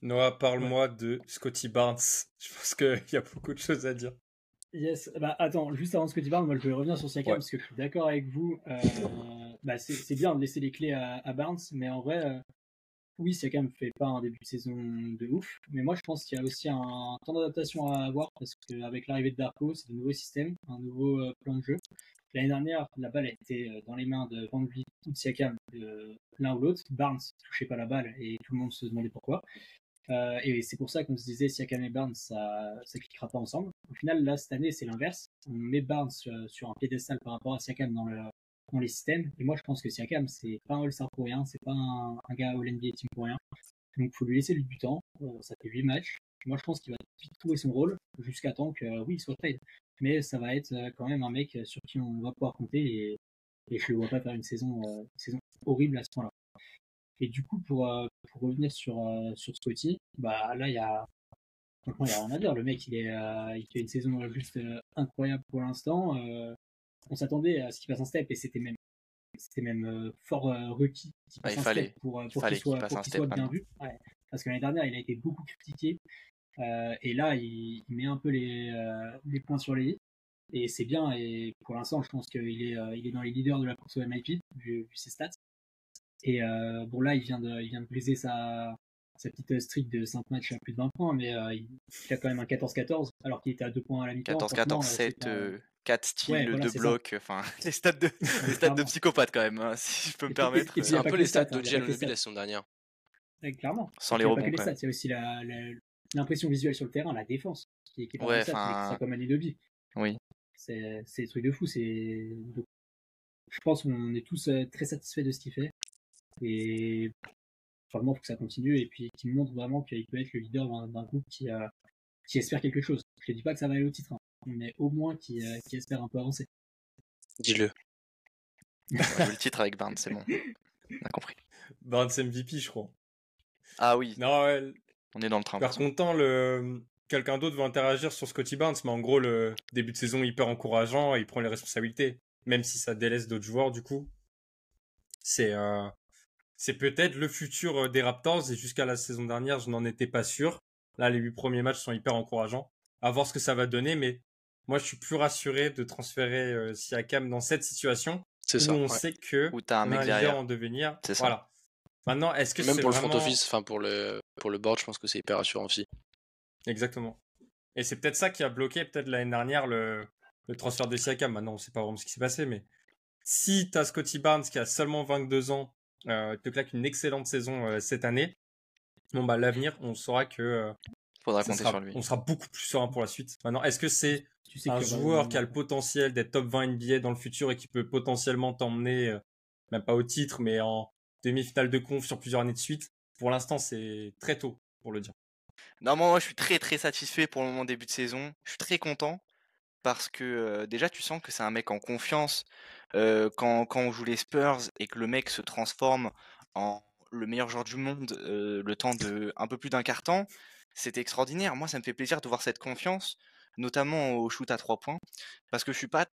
Noah, parle-moi de Scotty Barnes. [laughs] Je pense qu'il y a beaucoup de choses à dire. Yes, bah attends, juste avant Scotty Barnes, moi je vais revenir sur Siakam parce que je suis d'accord avec vous. bah, c'est bien de laisser les clés à, Barnes, mais en vrai, euh, oui, Siakam fait pas un début de saison de ouf, mais moi je pense qu'il y a aussi un temps d'adaptation à avoir parce qu'avec l'arrivée de Darko, c'est de nouveaux systèmes, un nouveau euh, plan de jeu. L'année dernière, la balle était euh, dans les mains de Van Vliet ou de Siakam, l'un ou l'autre. Barnes touchait pas la balle et tout le monde se demandait pourquoi. Euh, et c'est pour ça qu'on se disait Siakam et Barnes, ça ça cliquera pas ensemble. Au final, là, cette année, c'est l'inverse. On met Barnes sur, un piédestal par rapport à Siakam dans, le, dans les systèmes. Et moi, je pense que Siakam, c'est pas un All-Star pour rien, c'est pas un, gars All-NBA Team pour rien. Donc, faut lui laisser du temps. Euh, ça fait 8 matchs. Moi, je pense qu'il va trouver son rôle jusqu'à temps que, oui, il soit trade. Mais ça va être euh, quand même un mec sur qui on va pouvoir compter et, et je le vois pas faire une saison, une saison horrible à ce point-là. Et du coup, pour, euh, pour revenir sur, euh, sur Scotty, bah là, il y a, franchement, il y a rien à dire. Le mec, il, est, euh, il fait une saison juste incroyable pour l'instant. on s'attendait à ce qu'il fasse un step et c'était même, c'était même fort requis qu'il il fallait, pour, pour qu'il soit, soit bien vu. Parce que l'année dernière, il a été beaucoup critiqué. Et là, il, met un peu les, les points sur les i. Et c'est bien. Et pour l'instant, je pense qu'il est, il est dans les leaders de la course au MIP, vu, vu ses stats. Et euh, bon, là, il vient de, il vient de briser sa, sa petite streak de 5 matchs à plus de 20 points, mais euh, il, a quand même un 14-14, alors qu'il était à 2 points à la mi-temps. 14-14, 7, 4 styles, 2 blocs, enfin, [laughs] les stats de, [laughs] les stats de psychopathe quand même, hein, [laughs] si je peux me permettre. C'est un peu les stats de Jalen la saison dernière. clairement. Sans les rebonds. Il y a aussi l'impression visuelle sur le terrain, la défense, qui, qui est pas ouais, ça, c'est comme un Adobe. Oui. C'est des trucs de fou. Je pense qu'on est tous euh, très satisfaits de ce qu'il fait. Et vraiment, il faut que ça continue et puis qu'il montre vraiment qu'il peut être le leader d'un groupe qui, a, qui espère quelque chose. Je ne dis pas que ça va aller au titre, hein, mais au moins qui, euh, qui espère un peu avancer. Dis-le. le titre avec Barnes, c'est bon. [laughs] On a compris. Barnes MVP, je crois. Ah oui. Non, On est dans le train. Par content, le... quelqu'un d'autre va interagir sur Scotty Barnes, mais en gros, le début de saison hyper encourageant il prend les responsabilités. Même si ça délaisse d'autres joueurs, du coup. C'est. Euh c'est peut-être le futur euh, des Raptors et jusqu'à la saison dernière, je n'en étais pas sûr. Là, les huit premiers matchs sont hyper encourageants. À voir ce que ça va donner, mais moi, je suis plus rassuré de transférer euh, Siakam dans cette situation où ça, on sait que où as un mec en devenir. C'est ça. Voilà. Maintenant, est-ce que même pour le front office, enfin pour le pour le board, je pense que c'est hyper rassurant aussi. Exactement. Et c'est peut-être ça qui a bloqué peut-être l'année dernière le, le transfert de Siakam. Maintenant, on sait pas vraiment ce qui s'est passé, mais si tu as Scotty Barnes qui a seulement 22 ans euh, te claque une excellente saison euh, cette année, bon bah l'avenir, on saura que euh, Faudra compter sera, sur lui. On sera beaucoup plus serein pour la suite. Maintenant, est-ce que c'est un joueur qui a le potentiel d'être top 20 NBA dans le futur et qui peut potentiellement t'emmener, même pas au titre, mais en demi-finale de conf sur plusieurs années de suite Pour l'instant, c'est très tôt pour le dire. Non, moi, je suis très très satisfait pour le moment début de saison. Je suis très content parce que déjà, tu sens que c'est un mec en confiance quand, on joue les Spurs et que le mec se transforme en le meilleur joueur du monde le temps de un peu plus d'un quart temps, c'est extraordinaire. Moi, ça me fait plaisir de voir cette confiance, notamment au shoot à trois points, parce que je suis pas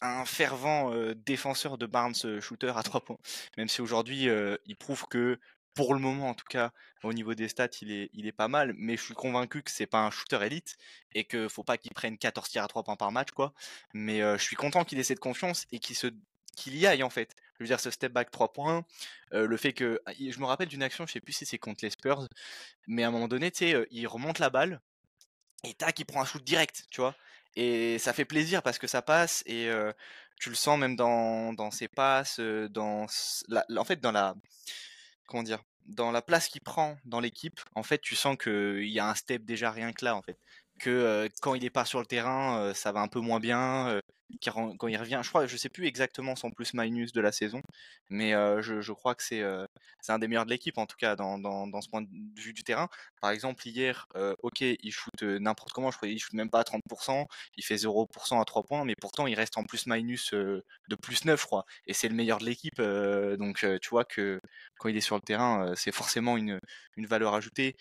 un fervent défenseur de Barnes shooter à trois points, même si aujourd'hui il prouve que pour le moment en tout cas, au niveau des stats, il est, pas mal, mais je suis convaincu que c'est pas un shooter élite et que faut pas qu'il prenne 14 tirs à 3 points par match, quoi. Mais je suis content qu'il ait cette confiance et qu'il y aille en fait. Je veux dire, ce step back 3 points, le fait que. Ah, je me rappelle d'une action, je sais plus si c'est contre les Spurs, mais à un moment donné, tu sais, il remonte la balle et tac, il prend un shoot direct, tu vois? Et ça fait plaisir parce que ça passe et tu le sens même dans, dans ses passes, dans. en fait, dans la comment dire, dans la place qu'il prend dans l'équipe, en fait, tu sens qu'il y a un step déjà rien que là, en fait. Que quand il est pas sur le terrain, ça va un peu moins bien. Quand il revient, je crois, je sais plus exactement son plus-minus de la saison, mais je, crois que c'est c'est un des meilleurs de l'équipe, en tout cas, dans, dans, ce point de vue du terrain. Par exemple, hier, ok, il shoot n'importe comment, je crois qu'il shoot même pas à 30%, il fait 0% à 3 points, mais pourtant, il reste en plus-minus de plus 9, je crois, et c'est le meilleur de l'équipe. donc, tu vois que quand il est sur le terrain, c'est forcément une, une valeur ajoutée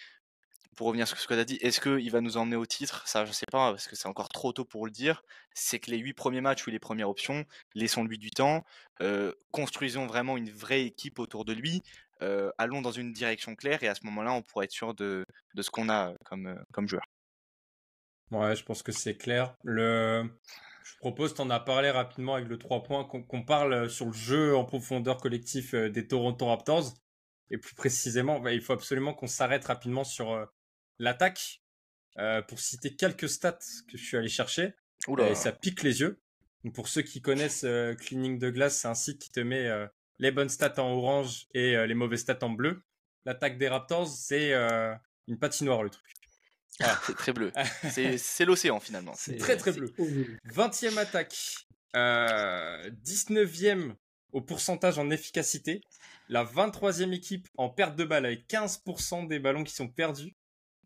pour revenir sur ce que tu as dit, est-ce qu'il va nous emmener au titre? Ça, je sais pas, parce que c'est encore trop tôt pour le dire. C'est que les huit premiers matchs ou les premières options, laissons-lui du temps, construisons vraiment une vraie équipe autour de lui, allons dans une direction claire, et à ce moment-là, on pourra être sûr de, ce qu'on a comme, comme joueur. Ouais, je pense que c'est clair. Je propose, t'en as parlé rapidement avec le 3 points, qu'on parle sur le jeu en profondeur collectif des Toronto Raptors. Et plus précisément, bah, il faut absolument qu'on s'arrête rapidement sur l'attaque. pour citer quelques stats que je suis allé chercher. Et ça pique les yeux. pour ceux qui connaissent Cleaning de Glace, c'est un site qui te met les bonnes stats en orange et les mauvaises stats en bleu. L'attaque des Raptors, c'est une patinoire le truc. c'est très bleu. [laughs] c'est l'océan finalement. C'est très très bleu. 20e attaque, 19e au pourcentage en efficacité, la 23e équipe en perte de balle avec 15% des ballons qui sont perdus.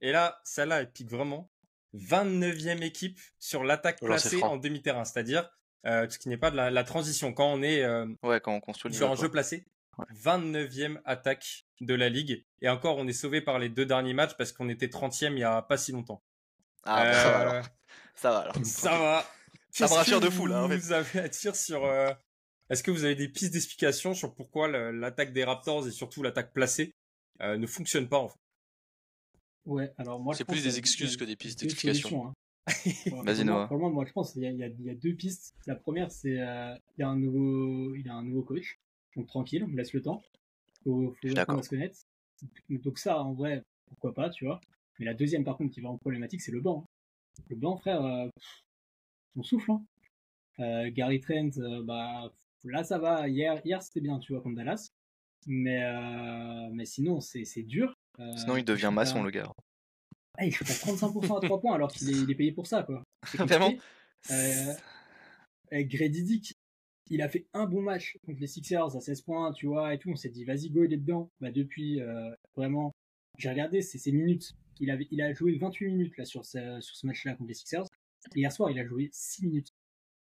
Et là, celle-là, elle pique vraiment. 29e équipe sur l'attaque placée en demi-terrain, c'est-à-dire euh, ce qui n'est pas de la, transition. Quand on est euh, ouais, quand on construit sur un jeu placé, 29e attaque de la ligue. Et encore, on est sauvé par les deux derniers matchs parce qu'on était 30e il n'y a pas si longtemps. Ah, bah, ça va alors. Ça va alors. [laughs] Ça va. Ça me rassure de fou là. En fait. Vous avez à dire sur. Euh, est-ce que vous avez des pistes d'explication sur pourquoi l'attaque des Raptors et surtout l'attaque placée ne fonctionne pas en fait? Ouais, alors moi. C'est plus des excuses que des pistes d'explication. Hein. [laughs] Vas-y Noah. Pour moi, moi, je pense qu'il y, y, a deux pistes. La première, c'est euh, il y a un nouveau, il y a un nouveau coach, donc tranquille, on laisse le temps. Faut, faut apprendre à se connaître. Donc ça, en vrai, pourquoi pas, tu vois. Mais la deuxième, par contre, qui va en problématique, c'est le banc. Le banc, frère, euh, on souffle. Hein. Euh, Gary Trent, euh, bah là ça va. Hier, hier c'était bien, tu vois, contre Dallas. Mais mais sinon, c'est dur. Sinon, il devient maçon, le gars. Ah, il shoot à 35% à 3 points alors qu'il est, payé pour ça, quoi. [laughs] Vraiment euh, Grady Dick, il a fait un bon match contre les Sixers à 16 points, tu vois, et tout. On s'est dit, vas-y, go, il est dedans. Bah, depuis, euh, vraiment, j'ai regardé ses, minutes. Il, avait, il a joué 28 minutes là, sur ce, sur ce match-là contre les Sixers. Et hier soir, il a joué 6 minutes.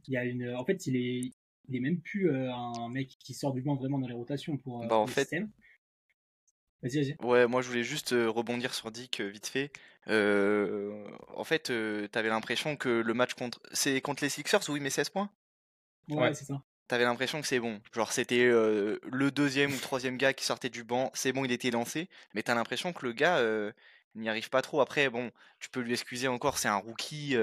Il y a une, en fait, il est, il est même plus euh, un mec qui sort du banc vraiment dans les rotations pour, bah, en fait, Vas-y, vas-y. Ouais, moi je voulais juste rebondir sur Dick vite fait. en fait, t'avais l'impression que le match contre. C'est contre les Sixers où il met 16 points? Ouais, c'est ça. T'avais l'impression que c'est bon. Genre, c'était le deuxième ou troisième gars qui sortait du banc, c'est bon, il était lancé. Mais t'as l'impression que le gars n'y arrive pas trop. Après, bon, tu peux lui excuser encore, c'est un rookie.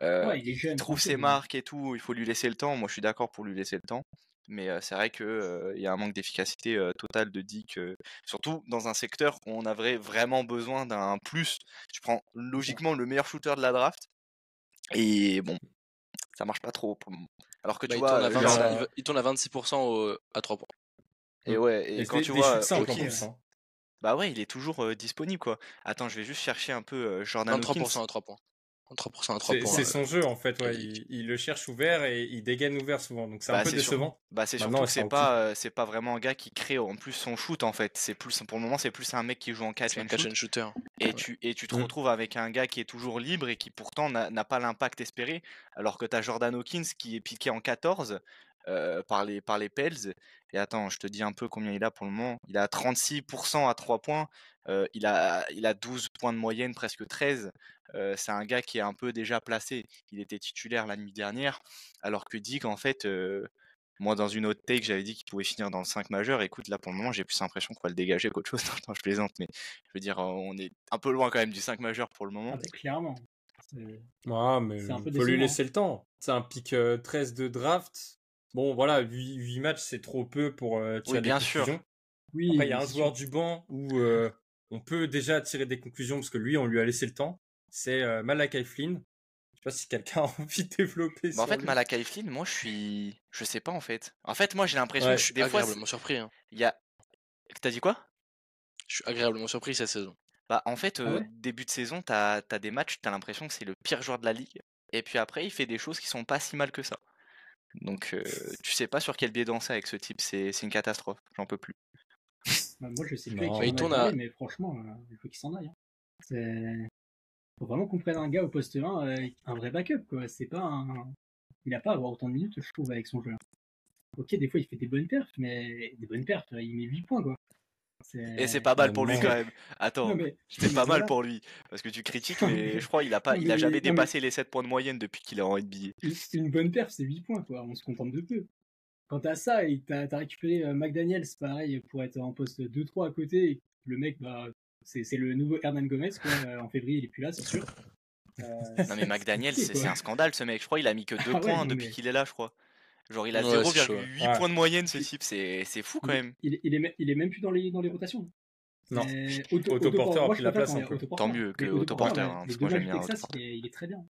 il, trouve ses marques et tout, il faut lui laisser le temps. Moi je suis d'accord pour lui laisser le temps. Mais c'est vrai qu'il il y a un manque d'efficacité totale de Dick, surtout dans un secteur où on avait vraiment besoin d'un plus. Tu prends logiquement le meilleur shooter de la draft, et bon, ça marche pas trop pour le moment. Alors que bah, tu vois, il, tourne à 26% à 3 points. Et mmh. ouais, et, quand tu vois, bah ouais, il est toujours disponible quoi. Attends, je vais juste chercher un peu Jordan 23% à 3 points. C'est son jeu en fait, ouais. Il, le cherche ouvert et il dégaine ouvert souvent, donc c'est un bah, peu décevant. Bah c'est surtout c'est pas c'est pas vraiment un gars qui crée en plus son shoot en fait. C'est plus pour le moment c'est plus un mec qui joue en catch and, shoot. shooter. Et tu et tu te mmh. retrouves avec un gars qui est toujours libre et qui pourtant n'a pas l'impact espéré, alors que t'as Jordan Hawkins qui est piqué en 14 euh, par les par les Pels. Et attends, je te dis un peu combien il a pour le moment. Il a 36% à 3 points. Euh, il, a, il a 12 points de moyenne, presque 13 c'est un gars qui est un peu déjà placé. Il était titulaire la nuit dernière, alors que Dick, en fait, moi, dans une autre take, j'avais dit qu'il pouvait finir dans le 5 majeur. Écoute, là, pour le moment, j'ai plus l'impression qu'on va le dégager qu'autre chose. [laughs] Non, je plaisante, mais je veux dire, on est un peu loin quand même du 5 majeur pour le moment. Ah, clairement. Ah, mais il faut lui laisser le temps. C'est un pic 13 de draft. Bon, voilà, 8, matchs, c'est trop peu pour tirer oui, bien Sûr. Oui, Après, il y a un joueur du banc où on peut déjà tirer des conclusions parce que lui, on lui a laissé le temps c'est euh, Malakai Flynn. Je sais pas si quelqu'un a [laughs] envie de développer bah, En fait, Malakai Flynn, moi je suis. Je sais pas en fait. En fait, moi j'ai l'impression que je suis des agréablement surpris. Hein. Il y a. T'as dit quoi? Je suis agréablement surpris cette saison. Bah en fait, ah début de saison, t'as as des matchs, t'as l'impression que c'est le pire joueur de la ligue. Et puis après, il fait des choses qui sont pas si mal que ça. Donc tu sais pas sur quel biais danser avec ce type, c'est une catastrophe, j'en peux plus. Bah, moi je sais plus. il tourne à... mais franchement, euh, il faut qu'il s'en aille. Hein. Faut vraiment qu'on prenne un gars au poste 1, euh, un vrai backup, quoi. C'est pas un... Il a pas à avoir autant de minutes, je trouve, avec son jeu. Ok, des fois, il fait des bonnes perfs, mais des bonnes perfs, il met 8 points, quoi. Et c'est pas mal pour lui quand même. Attends, c'est pas mal pour lui. Parce que tu critiques, mais je crois qu'il a pas, il a jamais dépassé les 7 points de moyenne depuis qu'il est en NBA. Une bonne perf, c'est 8 points, quoi. On se contente de peu. Quant à ça, t'as as récupéré euh, McDaniels, pareil, pour être en poste 2-3 à côté. le mec, bah, c'est le nouveau Hernan Gomez, quoi. Euh, en février, il est plus là, c'est sûr. non mais McDaniel, c'est un scandale ce mec. Je crois qu'il a mis que 2 ah points depuis qu'il est là, je crois. Genre il a 0,8 points de moyenne ce type, c'est fou quand même. Il, il, est, il est même plus dans les, dans les rotations. Non, Autoporteur a pris la place un peu. Tant mieux que Autoporter, hein, parce que moi j'aime bien Il est très bien.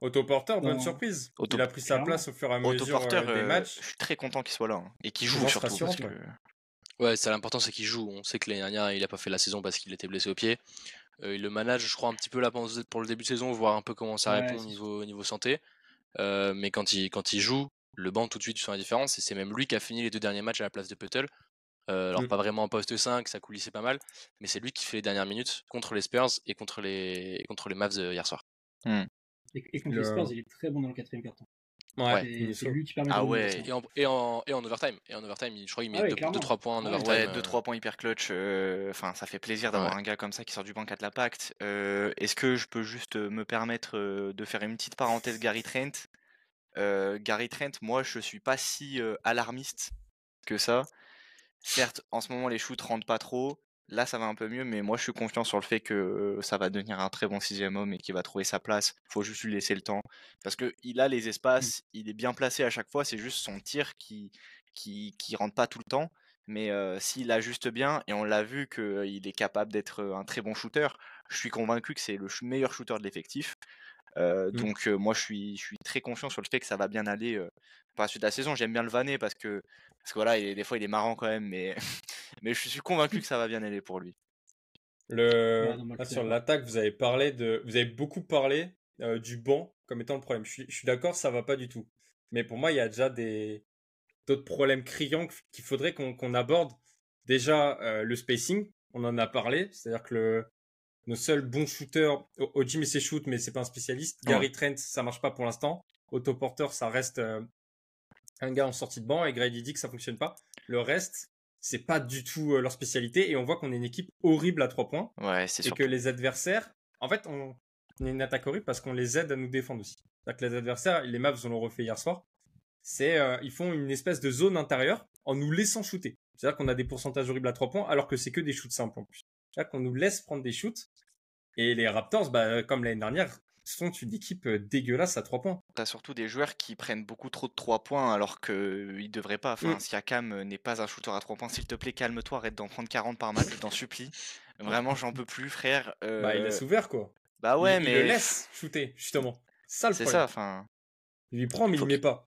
Autoporteur, bonne surprise. Il a pris sa place au fur et à mesure euh, des euh, matchs. Je suis très content qu'il soit là hein, et qu'il joue surtout. Parce que... Ouais, c'est l'important, c'est qu'il joue. On sait que l'année dernière, il a pas fait la saison parce qu'il était blessé au pied. Euh, il le manage, je crois, un petit peu là pour le début de saison, voir un peu comment ça répond au niveau, niveau santé. mais quand il, quand il joue, le banc tout de suite, tu sens la différence. Et c'est même lui qui a fini les deux derniers matchs à la place de Puttle. alors mmh. pas vraiment en poste 5, ça coulissait pas mal, mais c'est lui qui fait les dernières minutes contre les Spurs et contre les, contre les Mavs hier soir. Mmh. Et, contre les Spurs, il est très bon dans le quatrième carton. Ouais, c'est lui qui permet ah ouais. Et en, et, en, et en overtime. Et en overtime, je crois qu'il met 2-3 ah points en overtime. Ouais, 2-3 points hyper clutch. Euh, enfin, ça fait plaisir d'avoir un gars comme ça qui sort du banc à de la pacte. Euh, Est-ce que je peux juste me permettre euh, de faire une petite parenthèse Gary Trent? euh, Gary Trent, moi, je suis pas si alarmiste que ça. Certes, en ce moment, les shoots rentrent pas trop. Là, ça va un peu mieux, mais moi, je suis confiant sur le fait que ça va devenir un très bon sixième homme et qu'il va trouver sa place. Faut juste lui laisser le temps. Parce qu'il a les mmh. espaces, il est bien placé à chaque fois. C'est juste son tir qui, qui, qui rentre pas tout le temps. Mais s'il ajuste bien, et on l'a vu qu'il est capable d'être un très bon shooter, je suis convaincu que c'est le meilleur shooter de l'effectif. Mmh. Donc moi je suis, je suis très confiant sur le fait que ça va bien aller par la suite de la saison. J'aime bien le vanner parce que parce que voilà, des fois il est marrant quand même, mais, [laughs] mais je suis convaincu que ça va bien aller pour lui. Le... sur l'attaque, vous avez parlé de, vous avez beaucoup parlé euh, du banc comme étant le problème. Je suis, je suis d'accord, ça va pas du tout. Mais pour moi, il y a déjà des d'autres problèmes criants qu'il faudrait qu'on aborde. Déjà, euh, le spacing, on en a parlé, c'est-à-dire que le, nos seuls bons shooters, Ojim c'est shoot, mais c'est pas un spécialiste. Gary Trent, ça marche pas pour l'instant. Autoporteur, ça reste euh, un gars en sortie de banc et Grady dit que ça fonctionne pas. Le reste, c'est pas du tout euh, leur spécialité et on voit qu'on est une équipe horrible à trois points. Ouais, c'est Et que les adversaires, en fait, on, est une attaque horrible parce qu'on les aide à nous défendre aussi. cest que les adversaires, les Mavs, on l'ont refait hier soir, c'est euh, ils font une espèce de zone intérieure en nous laissant shooter. C'est-à-dire qu'on a des pourcentages horribles à trois points alors que c'est que des shoots simples en plus. Qu'on nous laisse prendre des shoots et les Raptors, bah, comme l'année dernière, sont une équipe dégueulasse à 3 points. T'as surtout des joueurs qui prennent beaucoup trop de 3 points alors qu'ils devraient pas. Enfin, si mmh. Siakam n'est pas un shooter à 3 points, s'il te plaît, calme-toi, arrête d'en prendre 40 par match, je t'en supplie. Vraiment, j'en peux plus, frère. Bah, il laisse ouvert, quoi. Bah ouais, mais. Il le laisse shooter, justement. Ça, C'est ça, enfin. Il lui prend, mais il il met pas.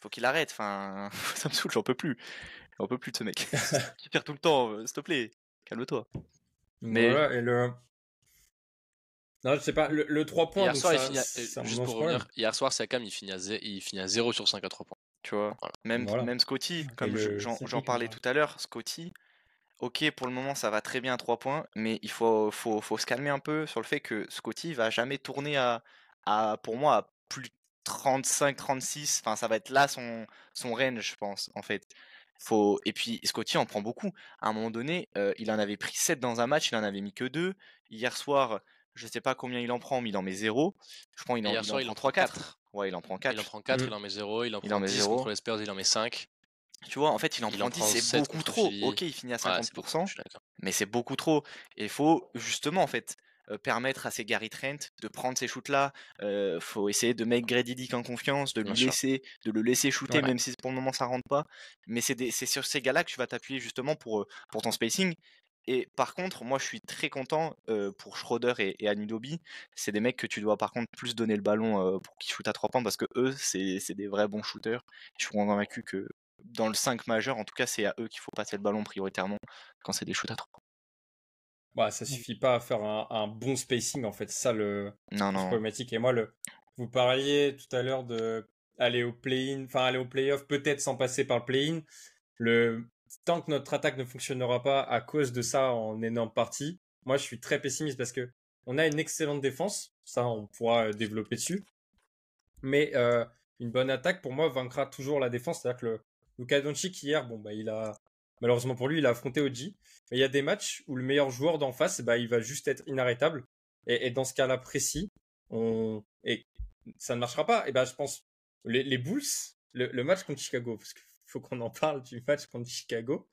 Faut qu'il arrête, enfin. [laughs] ça me saoule, j'en peux plus. J'en peux plus de ce mec. [laughs] qui perd tout le temps, s'il te plaît, calme-toi. Mais... Voilà, et le... Non, je sais pas, le, 3 points. Hier soir, il euh, juste pour revenir, hier soir, Sakam, il finit, à il finit à 0 sur 5 à 3 points. Tu vois, même, même Scotty, comme j'en parlais tout à l'heure, Scotty, ok, pour le moment, ça va très bien à 3 points, mais il faut, faut, faut se calmer un peu sur le fait que Scotty va jamais tourner à, à pour moi, à plus 35, 36. Enfin, ça va être là son, son range, je pense, en fait. Faut... Et puis, Scotty en prend beaucoup. À un moment donné, euh, il en avait pris 7 dans un match, il en avait mis que 2. Hier soir, je sais pas combien il en prend, mais il en met 0. Je crois qu'il en, il en, prend 3-4. Ouais, il en prend 4. Il en prend 4, il en met 0. Il en prend 10 contre les Spurs, il en met 5. Tu vois, en fait, il en prend 10, c'est beaucoup trop. Ok, il finit à 50%, mais c'est beaucoup trop. Et il faut justement, en fait, permettre à ces Gary Trent de prendre ces shoots-là. Il faut essayer de mettre Grady Dick en confiance, de, lui laisser, de le laisser shooter, même si pour le moment ça rentre pas. Mais c'est sur ces gars-là que tu vas t'appuyer justement pour, pour ton spacing. Et par contre, moi je suis très content pour Schroeder et, et Anudobi. C'est des mecs que tu dois par contre plus donner le ballon pour qu'ils shootent à 3 points parce que eux, c'est des vrais bons shooters. Je suis convaincu que dans le 5 majeur, en tout cas, c'est à eux qu'il faut passer le ballon prioritairement quand c'est des shoots à 3 points. Bah, ça suffit pas à faire un, bon spacing en fait, ça le non, non. problématique. Et moi, le, vous parliez tout à l'heure de aller au play-in, enfin aller au play-off, peut-être sans passer par le play-in. Le tant que notre attaque ne fonctionnera pas à cause de ça en énorme partie, moi je suis très pessimiste parce que on a une excellente défense, ça on pourra euh, développer dessus, mais euh, une bonne attaque pour moi vaincra toujours la défense. C'est-à-dire que le Luka Doncic hier, bon bah il a malheureusement pour lui il a affronté OG, mais il y a des matchs où le meilleur joueur d'en face, bah il va juste être inarrêtable. Et, dans ce cas-là précis, et ça ne marchera pas. Et ben je pense les, les Bulls, le, match contre Chicago, parce que faut qu'on en parle du match contre Chicago.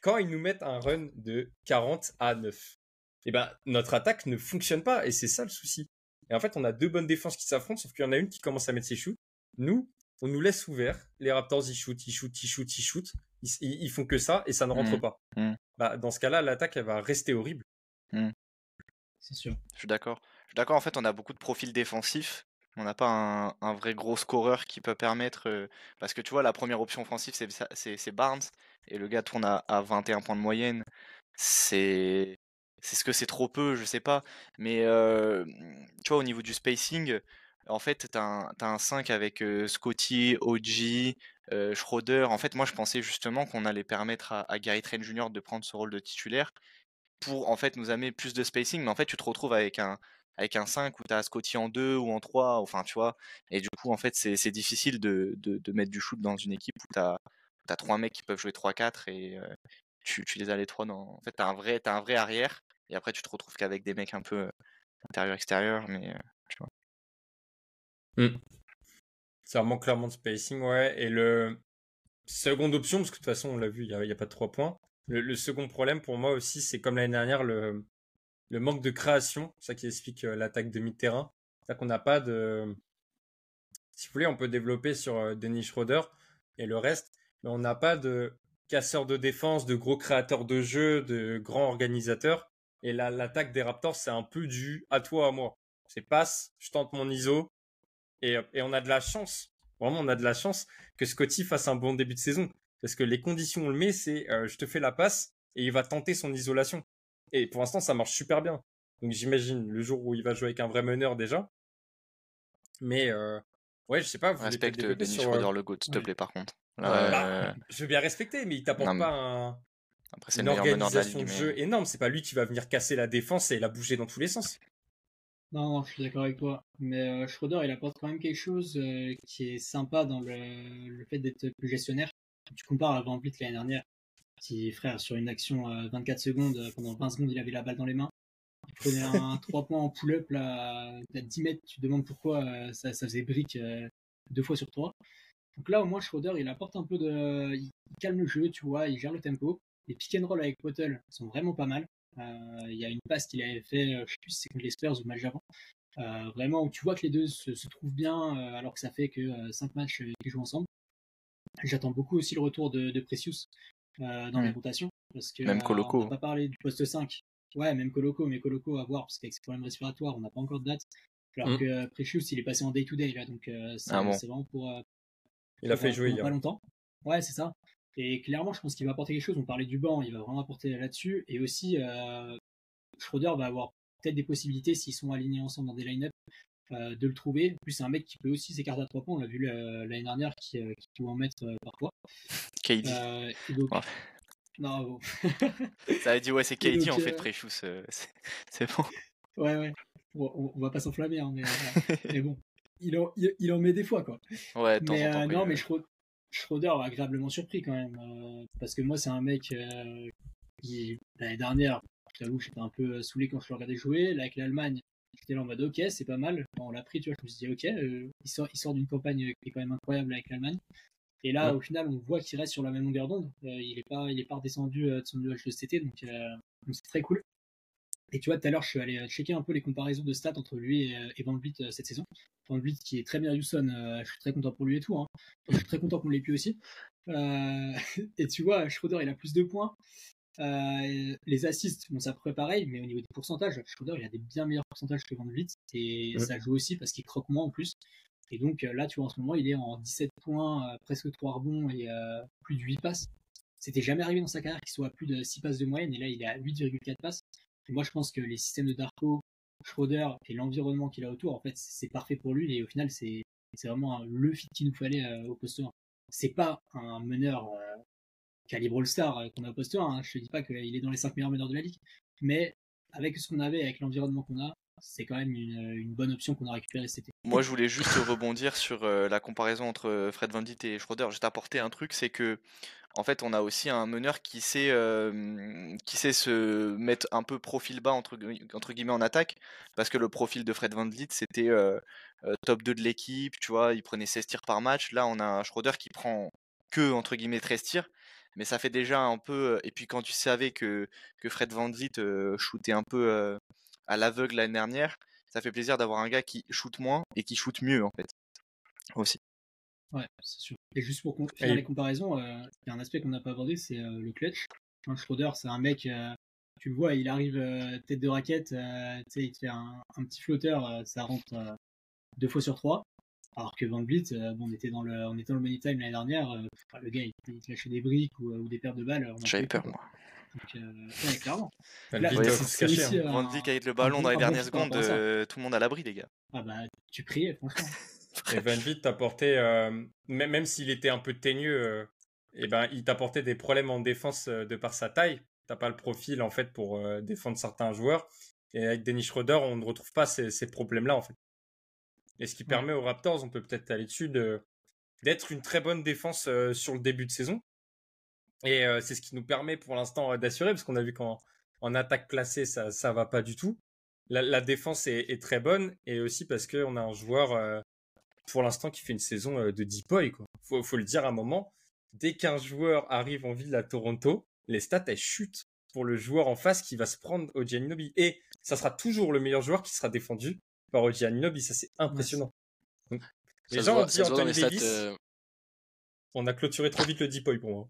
Quand ils nous mettent un run de 40 à 9, eh ben, notre attaque ne fonctionne pas et c'est ça le souci. Et en fait, on a deux bonnes défenses qui s'affrontent, sauf qu'il y en a une qui commence à mettre ses shoots. Nous, on nous laisse ouverts. Les Raptors, ils shootent, ils shootent, ils shootent, ils shootent. Ils, font que ça et ça ne rentre mmh. pas. Mmh. Bah, dans ce cas-là, l'attaque, elle va rester horrible. Mmh. C'est sûr. Je suis d'accord. Je suis d'accord, en fait, on a beaucoup de profils défensifs. On n'a pas un, vrai gros scoreur qui peut permettre. Euh, parce que tu vois, la première option offensive, c'est Barnes. Et le gars tourne à, à 21 points de moyenne. C'est. C'est ce que c'est trop peu, je sais pas. Mais euh, tu vois, au niveau du spacing, en fait, tu as, un 5 avec Scotty, OG, Schroeder. En fait, moi, je pensais justement qu'on allait permettre à, Gary Trent Jr. de prendre ce rôle de titulaire pour en fait nous amener plus de spacing. Mais en fait, tu te retrouves avec un, avec un 5 où tu as Scotty en 2 ou en 3, enfin, tu vois. Et du coup, en fait, c'est difficile de, de, mettre du shoot dans une équipe où tu as, as, 3 mecs qui peuvent jouer 3-4 et tu, les as les 3 dans. En fait, tu as, as, un vrai arrière et après, tu te retrouves qu'avec des mecs un peu intérieur-extérieur, mais tu vois. Mmh. Ça manque clairement de spacing, ouais. Et le seconde option, parce que de toute façon, on l'a vu, il n'y a, pas de trois points. Le, second problème pour moi aussi, c'est comme l'année dernière, le, le manque de création. ça qui explique euh, l'attaque de mi-terrain. C'est-à-dire qu'on n'a pas de. Si vous voulez, on peut développer sur euh, Denis Schroeder et le reste, mais on n'a pas de casseurs de défense, de gros créateurs de jeu, de grands organisateurs. Et là, l'attaque des Raptors, c'est un peu du à toi, à moi. C'est passe, je tente mon ISO, et, on a de la chance, vraiment on a de la chance que Scotty fasse un bon début de saison. Parce que les conditions où on le met, c'est euh, je te fais la passe et il va tenter son isolation. Et pour l'instant, ça marche super bien. Donc j'imagine le jour où il va jouer avec un vrai meneur déjà. Mais euh, ouais, je sais pas. Vous Respecte Denis sur, Schroeder le GOAT, s'il te plaît, par contre. Bah, je veux bien respecter, mais il t'apporte pas un, Après, c'est une organisation de, jeu énorme. C'est pas lui qui va venir casser la défense et la bouger dans tous les sens. Non, je suis d'accord avec toi. Mais euh, Schroeder, il apporte quand même quelque chose euh, qui est sympa dans le, le fait d'être plus gestionnaire. Tu compares à Van Vliet l'année dernière, petit frère, sur une action 24 euh, secondes, pendant 20 secondes, il avait la balle dans les mains. Il prenait un 3 points en pull-up, là, à 10 mètres, tu te demandes pourquoi ça, ça, faisait brique deux fois sur trois. Donc là, au moins, Schroeder, il apporte un peu de. Il calme le jeu, tu vois, il gère le tempo. Les pick and roll avec Potel sont vraiment pas mal. Euh, il y a une passe qu'il avait fait, euh, je sais plus si c'est contre les Spurs ou le match avant. Euh, vraiment où tu vois que les deux se, trouvent bien alors que ça fait que 5 matchs qu'ils jouent ensemble. J'attends beaucoup aussi le retour de, de Precious dans les rotations. Parce que, même Coloco. on n'a pas parlé du poste 5. Ouais, même Coloco, mais Coloco à voir, parce qu'avec ses problèmes respiratoires, on n'a pas encore de date. Alors mm. que Precious, il est passé en day-to-day, là, donc c'est ah vraiment pour. il a fait jouer il y a pas longtemps. Ouais, c'est ça. Et clairement, je pense qu'il va apporter quelque chose. On parlait du banc, il va vraiment apporter là-dessus. Et aussi, euh, Schroeder va avoir peut-être des possibilités, s'ils sont alignés ensemble dans des line-up, euh, de le trouver. En plus, c'est un mec qui peut aussi s'écarter à trois points. On l'a vu l'année dernière, qui, euh, qui pouvait en mettre parfois. KD. Non, [laughs] Ça a dit, ouais, c'est [laughs] KD en fait, Precious. c'est bon. [laughs] Ouais, ouais. on, va pas s'enflammer, hein, mais, mais, bon. Il en, il, en met des fois, quoi. Ouais, mais, non, mais Schroeder, Schroeder agréablement surpris quand même. Euh, parce que moi, c'est un mec euh, qui, l'année dernière, j'avoue, j'étais un peu saoulé quand je le regardais jouer. Là, avec l'Allemagne, j'étais là en mode ok, c'est pas mal. on l'a pris, tu vois, je me suis dit ok, euh, il sort, il sort d'une campagne qui est quand même incroyable avec l'Allemagne. Et là, au final, on voit qu'il reste sur la même longueur d'onde. il est pas, il est pas redescendu de son nuage de CT, donc c'est très cool. Et tu vois, tout à l'heure, je suis allé checker un peu les comparaisons de stats entre lui et, et Van Vliet cette saison. Van Vliet qui est très bien Houston, euh, je suis très content pour lui et tout. Hein. Je suis très content qu'on l'ait pu aussi. Euh, [laughs] et tu vois, Schroeder, il a plus de points. Euh, les assists, bon, ça pourrait pareil, mais au niveau des pourcentages, Schroeder, il a des bien meilleurs pourcentages que Van Vliet. Et ça joue aussi parce qu'il croque moins en plus. Et donc là, tu vois, en ce moment, il est en 17 points, presque 3 rebonds et plus de 8 passes. C'était jamais arrivé dans sa carrière qu'il soit à plus de 6 passes de moyenne, et là, il est à 8,4 passes moi, je pense que les systèmes de Darko, Schroeder et l'environnement qu'il a autour, en fait, c'est parfait pour lui. Et au final, c'est vraiment le fit qu'il nous fallait euh, au poste 1. C'est pas un meneur euh, calibre All-Star euh, qu'on a au poste 1. Hein. Je te dis pas qu'il est dans les 5 meilleurs meneurs de la ligue. Mais avec ce qu'on avait, avec l'environnement qu'on a, c'est quand même une, bonne option qu'on a récupérée cet été. Moi, je voulais juste rebondir sur la comparaison entre Fred Van Dit et Schroeder. Je t'apporter un truc, c'est que en fait, on a aussi un meneur qui sait, qui sait se mettre un peu profil bas entre, entre, guillemets en attaque, parce que le profil de Fred Van c'était top 2 de l'équipe, tu vois, il prenait 16 tirs par match. Là, on a un Schroeder qui prend que, entre guillemets, 13 tirs, mais ça fait déjà un peu... Et puis quand tu savais que, que Fred Van shootait un peu à l'aveugle l'année dernière, ça fait plaisir d'avoir un gars qui shoot moins et qui shoot mieux en fait aussi. Ouais, c'est sûr. Et juste pour finir les comparaisons, il y a un aspect qu'on n'a pas abordé, c'est le clutch. Schroeder, c'est un mec, tu le vois, il arrive tête de raquette, il te fait un, un petit flotteur, ça rentre deux fois sur trois. Alors que Van Vliet, euh, bon, on était dans le, on était dans le money time l'année dernière, euh, le gars il, il, lâchait des briques ou, ou des paires de balles. J'avais peur moi. Donc, euh, ouais, clairement. Van Vliet avec le ballon dans les dernières secondes, tout le monde à l'abri les gars. Ah bah tu priais franchement. et Van Vliet t'apportait, même, même s'il était un peu teigneux, et eh ben il t'apportait des problèmes en défense de par sa taille. T'as pas le profil en fait pour défendre certains joueurs. Et avec Dennis Schroeder, on ne retrouve pas ces, ces problèmes-là en fait. Et ce qui permet aux Raptors, on peut peut-être aller dessus, d'être une très bonne défense euh, sur le début de saison. Et euh, c'est ce qui nous permet pour l'instant euh, d'assurer, parce qu'on a vu qu'en en attaque placée, ça ça va pas du tout. La, défense est, très bonne, et aussi parce qu'on a un joueur, pour l'instant, qui fait une saison de deep boy. Quoi. Faut, faut le dire à un moment, dès qu'un joueur arrive en ville à Toronto, les stats, elles chutent pour le joueur en face qui va se prendre au Giannobi. Et ça sera toujours le meilleur joueur qui sera défendu par OG Aninobi, ça c'est impressionnant. les gens ont dit Anthony Davis, euh on a clôturé trop vite le deep pour moi.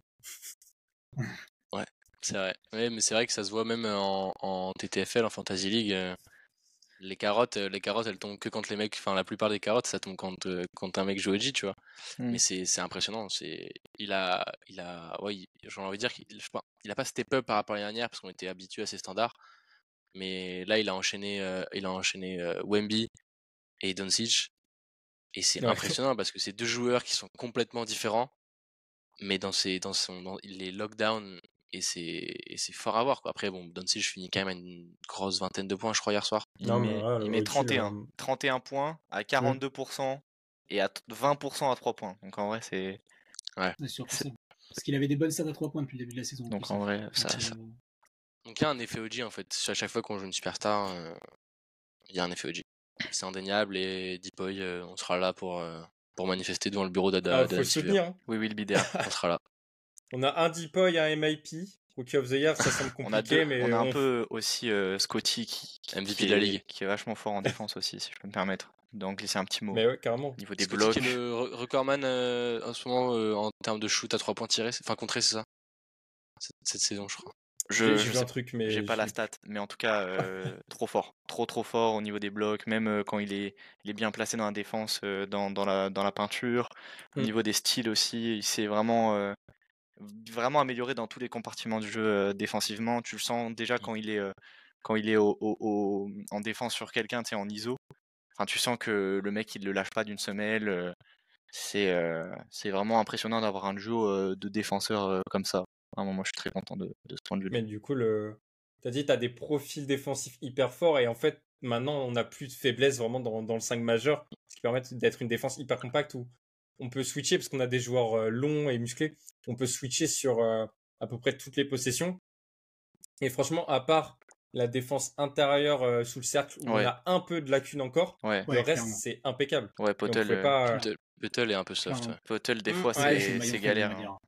Ouais, c'est vrai. Ouais, mais c'est vrai que ça se voit même en, en TTFL, en Fantasy League. Euh, les carottes, euh, les carottes, elles tombent que quand les mecs, enfin la plupart des carottes, ça tombe quand, quand un mec joue OG, tu vois. Mmh. Mais c'est impressionnant. C'est, il a, il a, ouais, j'ai envie de dire qu'il, il a pas step up par rapport à l'année dernière parce qu'on était habitué à ses standards. Mais là, il a enchaîné, euh, il a enchaîné euh, Wemby et Doncic. Et c'est impressionnant parce que c'est deux joueurs qui sont complètement différents, mais dans, ses, dans, son, dans les lockdowns, et c'est fort à voir. Quoi. Après, bon, Doncic finit quand même à une grosse vingtaine de points, je crois, hier soir. Il met, il met 31, 31 points à 42% et à 20% à 3 points. Donc en vrai, c'est. Ouais. Parce qu'il avait des bonnes stats à 3 points depuis le début de la saison. Donc en vrai, ça, donc il y a un effet OG en fait. À chaque fois qu'on joue une superstar, euh, il y a un effet OG. C'est indéniable et Deepoy, euh, on sera là pour, euh, pour manifester devant le bureau d'Ada. Ah, faut le soutenir. Hein. Oui, oui, le bider, [laughs] on sera là. On a un Deepoy, un MIP. Rookie of the Year, ça semble compliqué, [laughs] on a deux, mais on a un peu aussi Scotty qui, MVP de la ligue, qui est vachement fort en défense aussi, si je peux me permettre. Donc glisser un petit mot. Mais ouais, carrément. Au niveau des blocs. Qui est le recordman en ce moment en termes de shoot à 3 points tirés, enfin contré, c'est ça? Cette, cette, saison, je crois. Je, j'ai un truc, mais j'ai pas la stat, mais en tout cas euh, [laughs] trop fort, trop trop fort au niveau des blocs, même euh, quand il est, il est bien placé dans la défense, euh, dans, dans, la, dans la peinture, au mmh. niveau des styles aussi, il s'est vraiment vraiment amélioré dans tous les compartiments du jeu défensivement. Tu le sens déjà mmh. quand il est quand il est au, au, en défense sur quelqu'un, tu sais, en ISO. Enfin, tu sens que le mec il le lâche pas d'une semelle. c'est c'est vraiment impressionnant d'avoir un duo de défenseurs comme ça moi, je suis très content de, ce point de vue. Mais du coup, le... tu as dit, tu as des profils défensifs hyper forts et en fait, maintenant, on n'a plus de faiblesse vraiment dans, dans, le 5 majeur, ce qui permet d'être une défense hyper compacte où on peut switcher parce qu'on a des joueurs euh, longs et musclés. On peut switcher sur euh, à peu près toutes les possessions. Et franchement, à part la défense intérieure euh, sous le cercle où on a un peu de lacunes encore, le reste, c'est impeccable. Ouais, Potel, pas... est un peu soft. Potel, des mmh. fois, c'est galère. Hein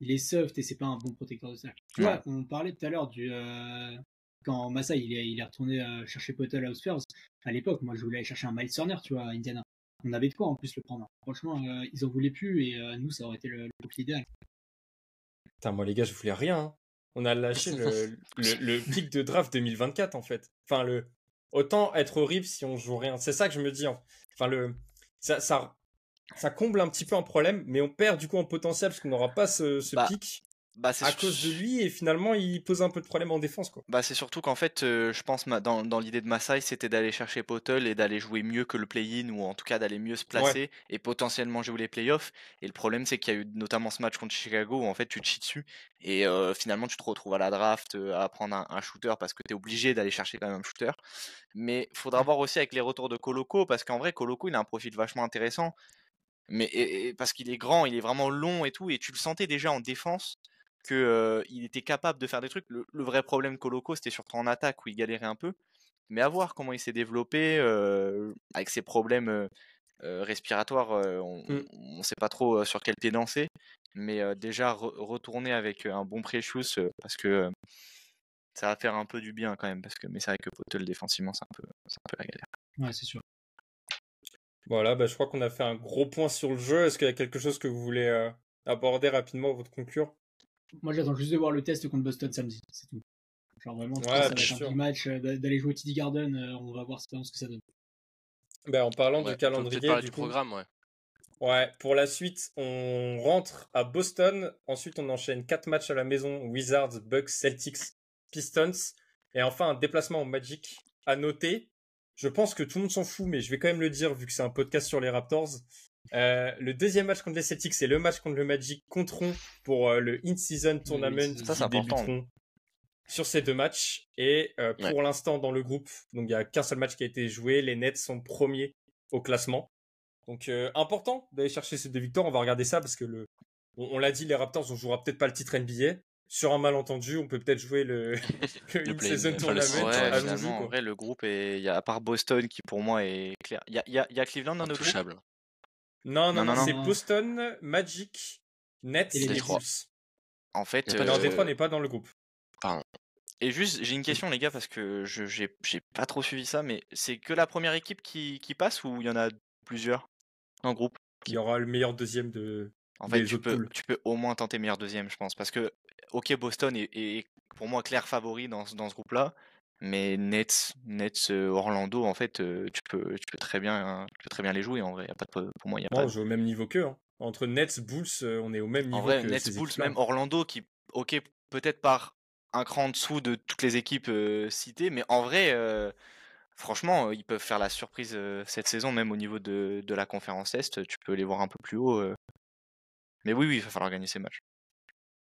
il est soft et c'est pas un bon protecteur de cercle. Tu vois, on parlait tout à l'heure du euh, quand Massa il est, il est retourné euh, chercher Potel à Spurs. À l'époque, moi je voulais aller chercher un Miles Turner, tu vois, à Indiana. On avait de quoi en plus le prendre. Franchement, euh, ils en voulaient plus et nous ça aurait été le, le idéal. Putain, moi les gars, je voulais rien. Hein. On a lâché le, [laughs] le, pic de draft 2024 en fait. Enfin le autant être horrible si on joue rien. C'est ça que je me dis. Enfin le ça, ça ça comble un petit peu un problème, mais on perd du coup en potentiel parce qu'on n'aura pas ce, bah, pic. Bah, à cause de lui et finalement il pose un peu de problème en défense quoi. Bah c'est surtout qu'en fait euh, je pense dans, dans l'idée de Masai c'était d'aller chercher Potel et d'aller jouer mieux que le play-in ou en tout cas d'aller mieux se placer et potentiellement jouer les playoffs et le problème c'est qu'il y a eu notamment ce match contre Chicago où en fait tu te chies dessus et euh, finalement tu te retrouves à la draft euh, à prendre un, shooter parce que tu es obligé d'aller chercher quand même un shooter mais faudra voir aussi avec les retours de Coloco parce qu'en vrai Coloco il a un profil vachement intéressant mais parce qu'il est grand, il est vraiment long et tout, et tu le sentais déjà en défense que il était capable de faire des trucs. Le, vrai problème Coloco, c'était surtout en attaque où il galérait un peu. Mais à voir comment il s'est développé avec ses problèmes respiratoires, on ne mmh. sait pas trop sur quel pied danser. Mais déjà retourner avec un bon Precious parce que ça va faire un peu du bien quand même, parce que mais c'est vrai que Potel défensivement, c'est un, peu, un peu la galère. Ouais, c'est sûr. Voilà, bah, je crois qu'on a fait un gros point sur le jeu. Est-ce qu'il y a quelque chose que vous voulez euh, aborder rapidement avant de conclure? Moi, j'attends juste de voir le test contre Boston samedi, c'est tout. Genre vraiment, ouais, ça va être un match euh, d'aller jouer au TD Garden. Euh, on va voir ce que ça donne. Bah, en parlant du calendrier, du, programme, ouais. Ouais, pour la suite, on rentre à Boston. Ensuite, on enchaîne quatre matchs à la maison Wizards, Bucks, Celtics, Pistons. Et enfin, un déplacement au Magic. À noter, je pense que tout le monde s'en fout, mais je vais quand même le dire vu que c'est un podcast sur les Raptors. Euh, le deuxième match contre les Celtics, c'est le match contre le Magic compteront pour euh, le In-Season Tournament ça, qui débuteront sur ces deux matchs. Et euh, pour l'instant, dans le groupe, donc il n'y a qu'un seul match qui a été joué. Les Nets sont premiers au classement. Donc important d'aller chercher ces deux victoires. On va regarder ça parce que le, on, l'a dit, les Raptors, on jouera peut-être pas le titre NBA. Sur un malentendu, on peut peut-être jouer le, [laughs] [laughs] le, season tournament. Ouais, finalement, en vrai, le groupe est, il y a à part Boston qui pour moi est clair. Il y a, y a, y a Cleveland dans notre groupe? Non, non, non, c'est Boston, Magic, Nets et, les Bulls. En fait, euh... Détroit n'est pas dans le groupe. Pardon. Et juste, j'ai une question, les gars, parce que je j'ai pas trop suivi ça, mais c'est que la première équipe qui, qui passe ou il y en a plusieurs en groupe? Il y aura le meilleur deuxième de. En fait, tu peux, tu peux au moins tenter meilleur deuxième, je pense. Parce que, ok, Boston est, pour moi clair favori dans, dans ce groupe-là. Mais Nets, Nets, euh, Orlando, en fait, euh, tu peux, tu peux très bien, tu peux très bien les jouer. En vrai, y a pas de, pour moi, il y a pas. On joue au même niveau qu'eux. Hein. Entre Nets, Bulls, euh, on est au même niveau. En vrai, Nets, Bulls, même Orlando, qui, ok, peut-être par un cran en dessous de toutes les équipes citées, mais en vrai, franchement, ils peuvent faire la surprise cette saison, même au niveau de, de, la conférence Est. Tu peux les voir un peu plus haut. Mais oui, oui, il va falloir gagner ces matchs.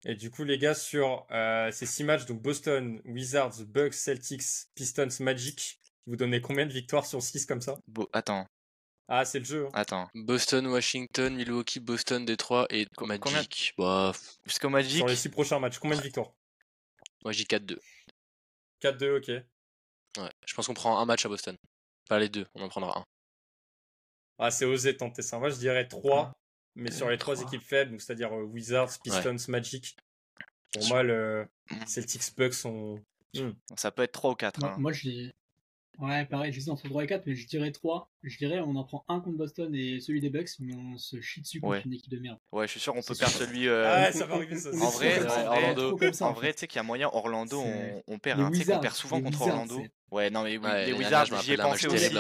Et du coup, les gars, sur euh, ces six matchs, donc Boston, Wizards, Bucks, Celtics, Pistons, Magic, vous donnez combien de victoires sur 6 comme ça? Attends. Ah, c'est le jeu. Hein. Attends. Boston, Washington, Milwaukee, Boston, Détroit et Magic. Combien... Bah... Jusqu'au Magic? Sur les 6 prochains matchs, combien de victoires? Moi, j'ai 4-2. 4-2, ok. Ouais, je pense qu'on prend un match à Boston. Pas les deux, on en prendra un. Ah, c'est osé tenter ça. Moi, je dirais 3 mais sur les trois équipes faibles, c'est-à-dire euh, Wizards, Pistons, Magic, pour moi, le mmh. Celtics Bucks sont. Mmh. Ça peut être 3 ou 4. Moi, hein. moi je Ouais, pareil, je dis entre 3 et 4, mais je dirais 3. Je dirais on en prend un contre Boston et celui des Bucks, mais on se chie dessus contre une équipe de merde. Ouais, je suis sûr on peut perdre celui. Euh... Ah, ça va arriver ça. En vrai, Orlando. En vrai, tu sais qu'il y a moyen, Orlando, on, on perd. Hein, on perd souvent contre Orlando. Ouais, non, mais les Wizards, j'y ai pensé aussi.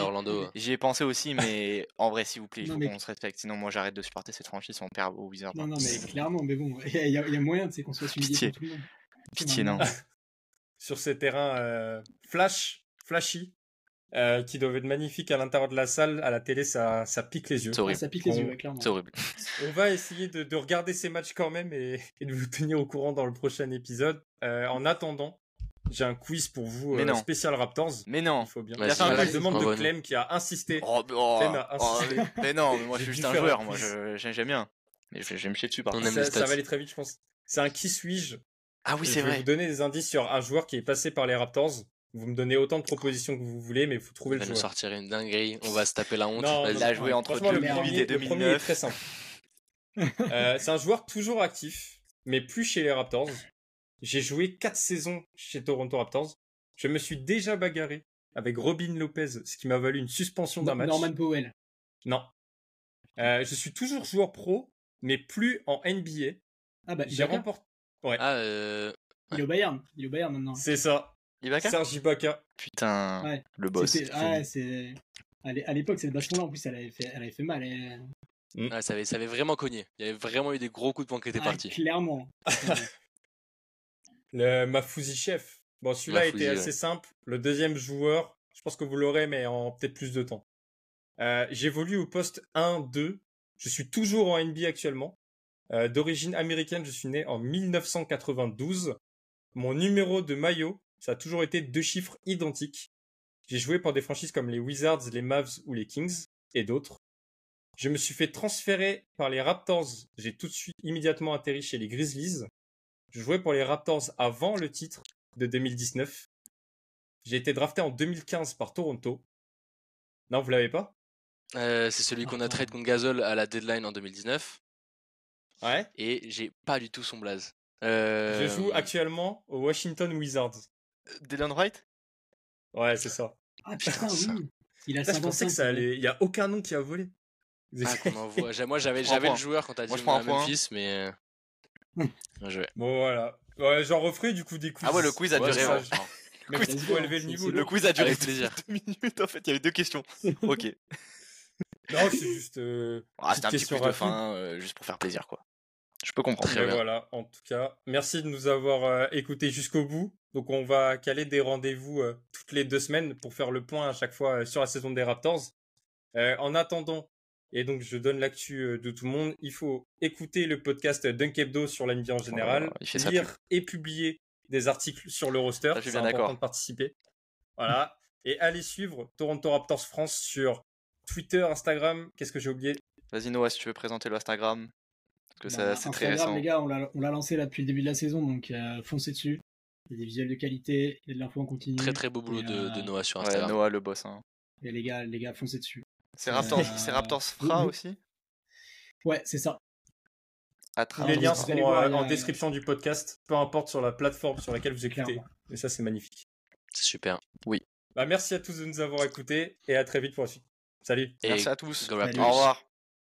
J'y ai pensé aussi, mais en vrai, s'il vous plaît, il faut qu'on se respecte. Sinon, moi, j'arrête de supporter cette franchise on perd aux Wizards. Non, non, mais clairement, mais bon, il y, a moyen qu'on soit suivi tout le monde. Pitié, non. Sur ces terrains euh, flash, flashy, euh, qui doivent être magnifiques à l'intérieur de la salle. À la télé, ça, ça pique les yeux. C'est horrible. ça pique les yeux, clairement. C'est horrible. [laughs] On va essayer de, de, regarder ces matchs quand même et, et, de vous tenir au courant dans le prochain épisode. Euh, en attendant, j'ai un quiz pour vous euh, spécial Raptors. Mais non. Il faut bien. Il y a la demande de Clem qui a insisté. Oh, oh, a oh, mais non, mais moi je suis juste un joueur. Moi, j'aime bien. Mais je vais me chier dessus par contre. Ça, ça va aller très vite, je pense. C'est un qui suis-je? Ah oui, c'est vrai. Je vais vous donner des indices sur un joueur qui est passé par les Raptors. Vous me donnez autant de propositions que vous voulez, mais il faut trouver le joueur. On va nous sortir une dinguerie, on va se taper la honte. Non, il a joué entre 2008 et 2009. Le premier est très simple. euh, c'est un joueur toujours actif, mais plus chez les Raptors. J'ai joué 4 saisons chez Toronto Raptors. Je me suis déjà bagarré avec Robin Lopez, ce qui m'a valu une suspension d'un match. Norman Powell. Non. Euh, je suis toujours joueur pro, mais plus en NBA. Ah bah, j'ai remporté. Ouais. Ah, euh... Il est au Bayern. Il est au Bayern maintenant. C'est ça. Ibaka? Serge Ibaka. Putain, ouais. le boss. Ah, c'est... À l'époque, cette bâton-là, en plus, elle avait fait, elle avait fait mal. Et... Mm. Ah, ça, avait, ça avait vraiment cogné. Il y avait vraiment eu des gros coups de poing qui étaient ah, partis. Clairement. [laughs] le Mafouzi Chef. Bon, celui-là était assez simple. Le deuxième joueur, je pense que vous l'aurez, mais en peut-être plus de temps. Euh, J'évolue au poste 1-2. Je suis toujours en NBA actuellement. Euh, D'origine américaine, je suis né en 1992. Mon numéro de maillot, ça a toujours été deux chiffres identiques. J'ai joué pour des franchises comme les Wizards, les Mavs ou les Kings et d'autres. Je me suis fait transférer par les Raptors. J'ai tout de suite immédiatement atterri chez les Grizzlies. Je jouais pour les Raptors avant le titre de 2019. J'ai été drafté en 2015 par Toronto. Non, vous l'avez pas? Euh, C'est celui qu'on a trade contre Gasol à la deadline en 2019. Ouais. Et j'ai pas du tout son blaze. Euh... Je joue actuellement aux Washington Wizards. Dylan Wright? Ouais, c'est ça. Ah [laughs] putain, oui. Il a je pensais que ça allait. Il y a aucun nom qui a volé. Ah, qu'on envoie. [laughs] Moi, j'avais, j'avais le joueur quand t'as dit Moi, Memphis, mais. Bon, voilà. Ouais, j'en referai du coup des quiz. Ah ouais, le quiz a duré. Ouais, [laughs] mais quiz, faut élever le niveau. Le quiz a duré plaisir. deux minutes en fait, il y avait deux questions. ok. Non, c'est juste. Euh, ah, c'était un petit quiz de fin, euh, juste pour faire plaisir quoi. Je peux comprendre. Voilà, en tout cas, merci de nous avoir euh, écoutés jusqu'au bout. Donc on va caler des rendez-vous euh, toutes les deux semaines pour faire le point à chaque fois sur la saison des Raptors. en attendant, et donc je donne l'actu de tout le monde, il faut écouter le podcast Dunkebdo sur l'NBA en général, lire et publier des articles sur le roster. C'est important de participer. Voilà. [laughs] et allez suivre Toronto Raptors France sur Twitter, Instagram. Qu'est-ce que j'ai oublié? Vas-y Noah, si tu veux présenter l'Instagram. Parce que bah, c'est très récent. les gars, on l'a lancé là depuis le début de la saison, donc euh, foncez dessus. Il y a des visuels de qualité, il y a de l'info en continu. Très très beau boulot de, euh, Noah sur Instagram. Ouais, Noah le boss. Hein. Et les gars, les gars, foncez dessus. C'est Raptors, euh... Raptors Fra aussi? Ouais, c'est ça. les liens seront en description du podcast, peu importe sur la plateforme sur laquelle vous écoutez. Et ça, c'est magnifique. C'est super. Oui. Bah, merci à tous de nous avoir écoutés et à très vite pour la suite. Salut. merci à tous. Au revoir.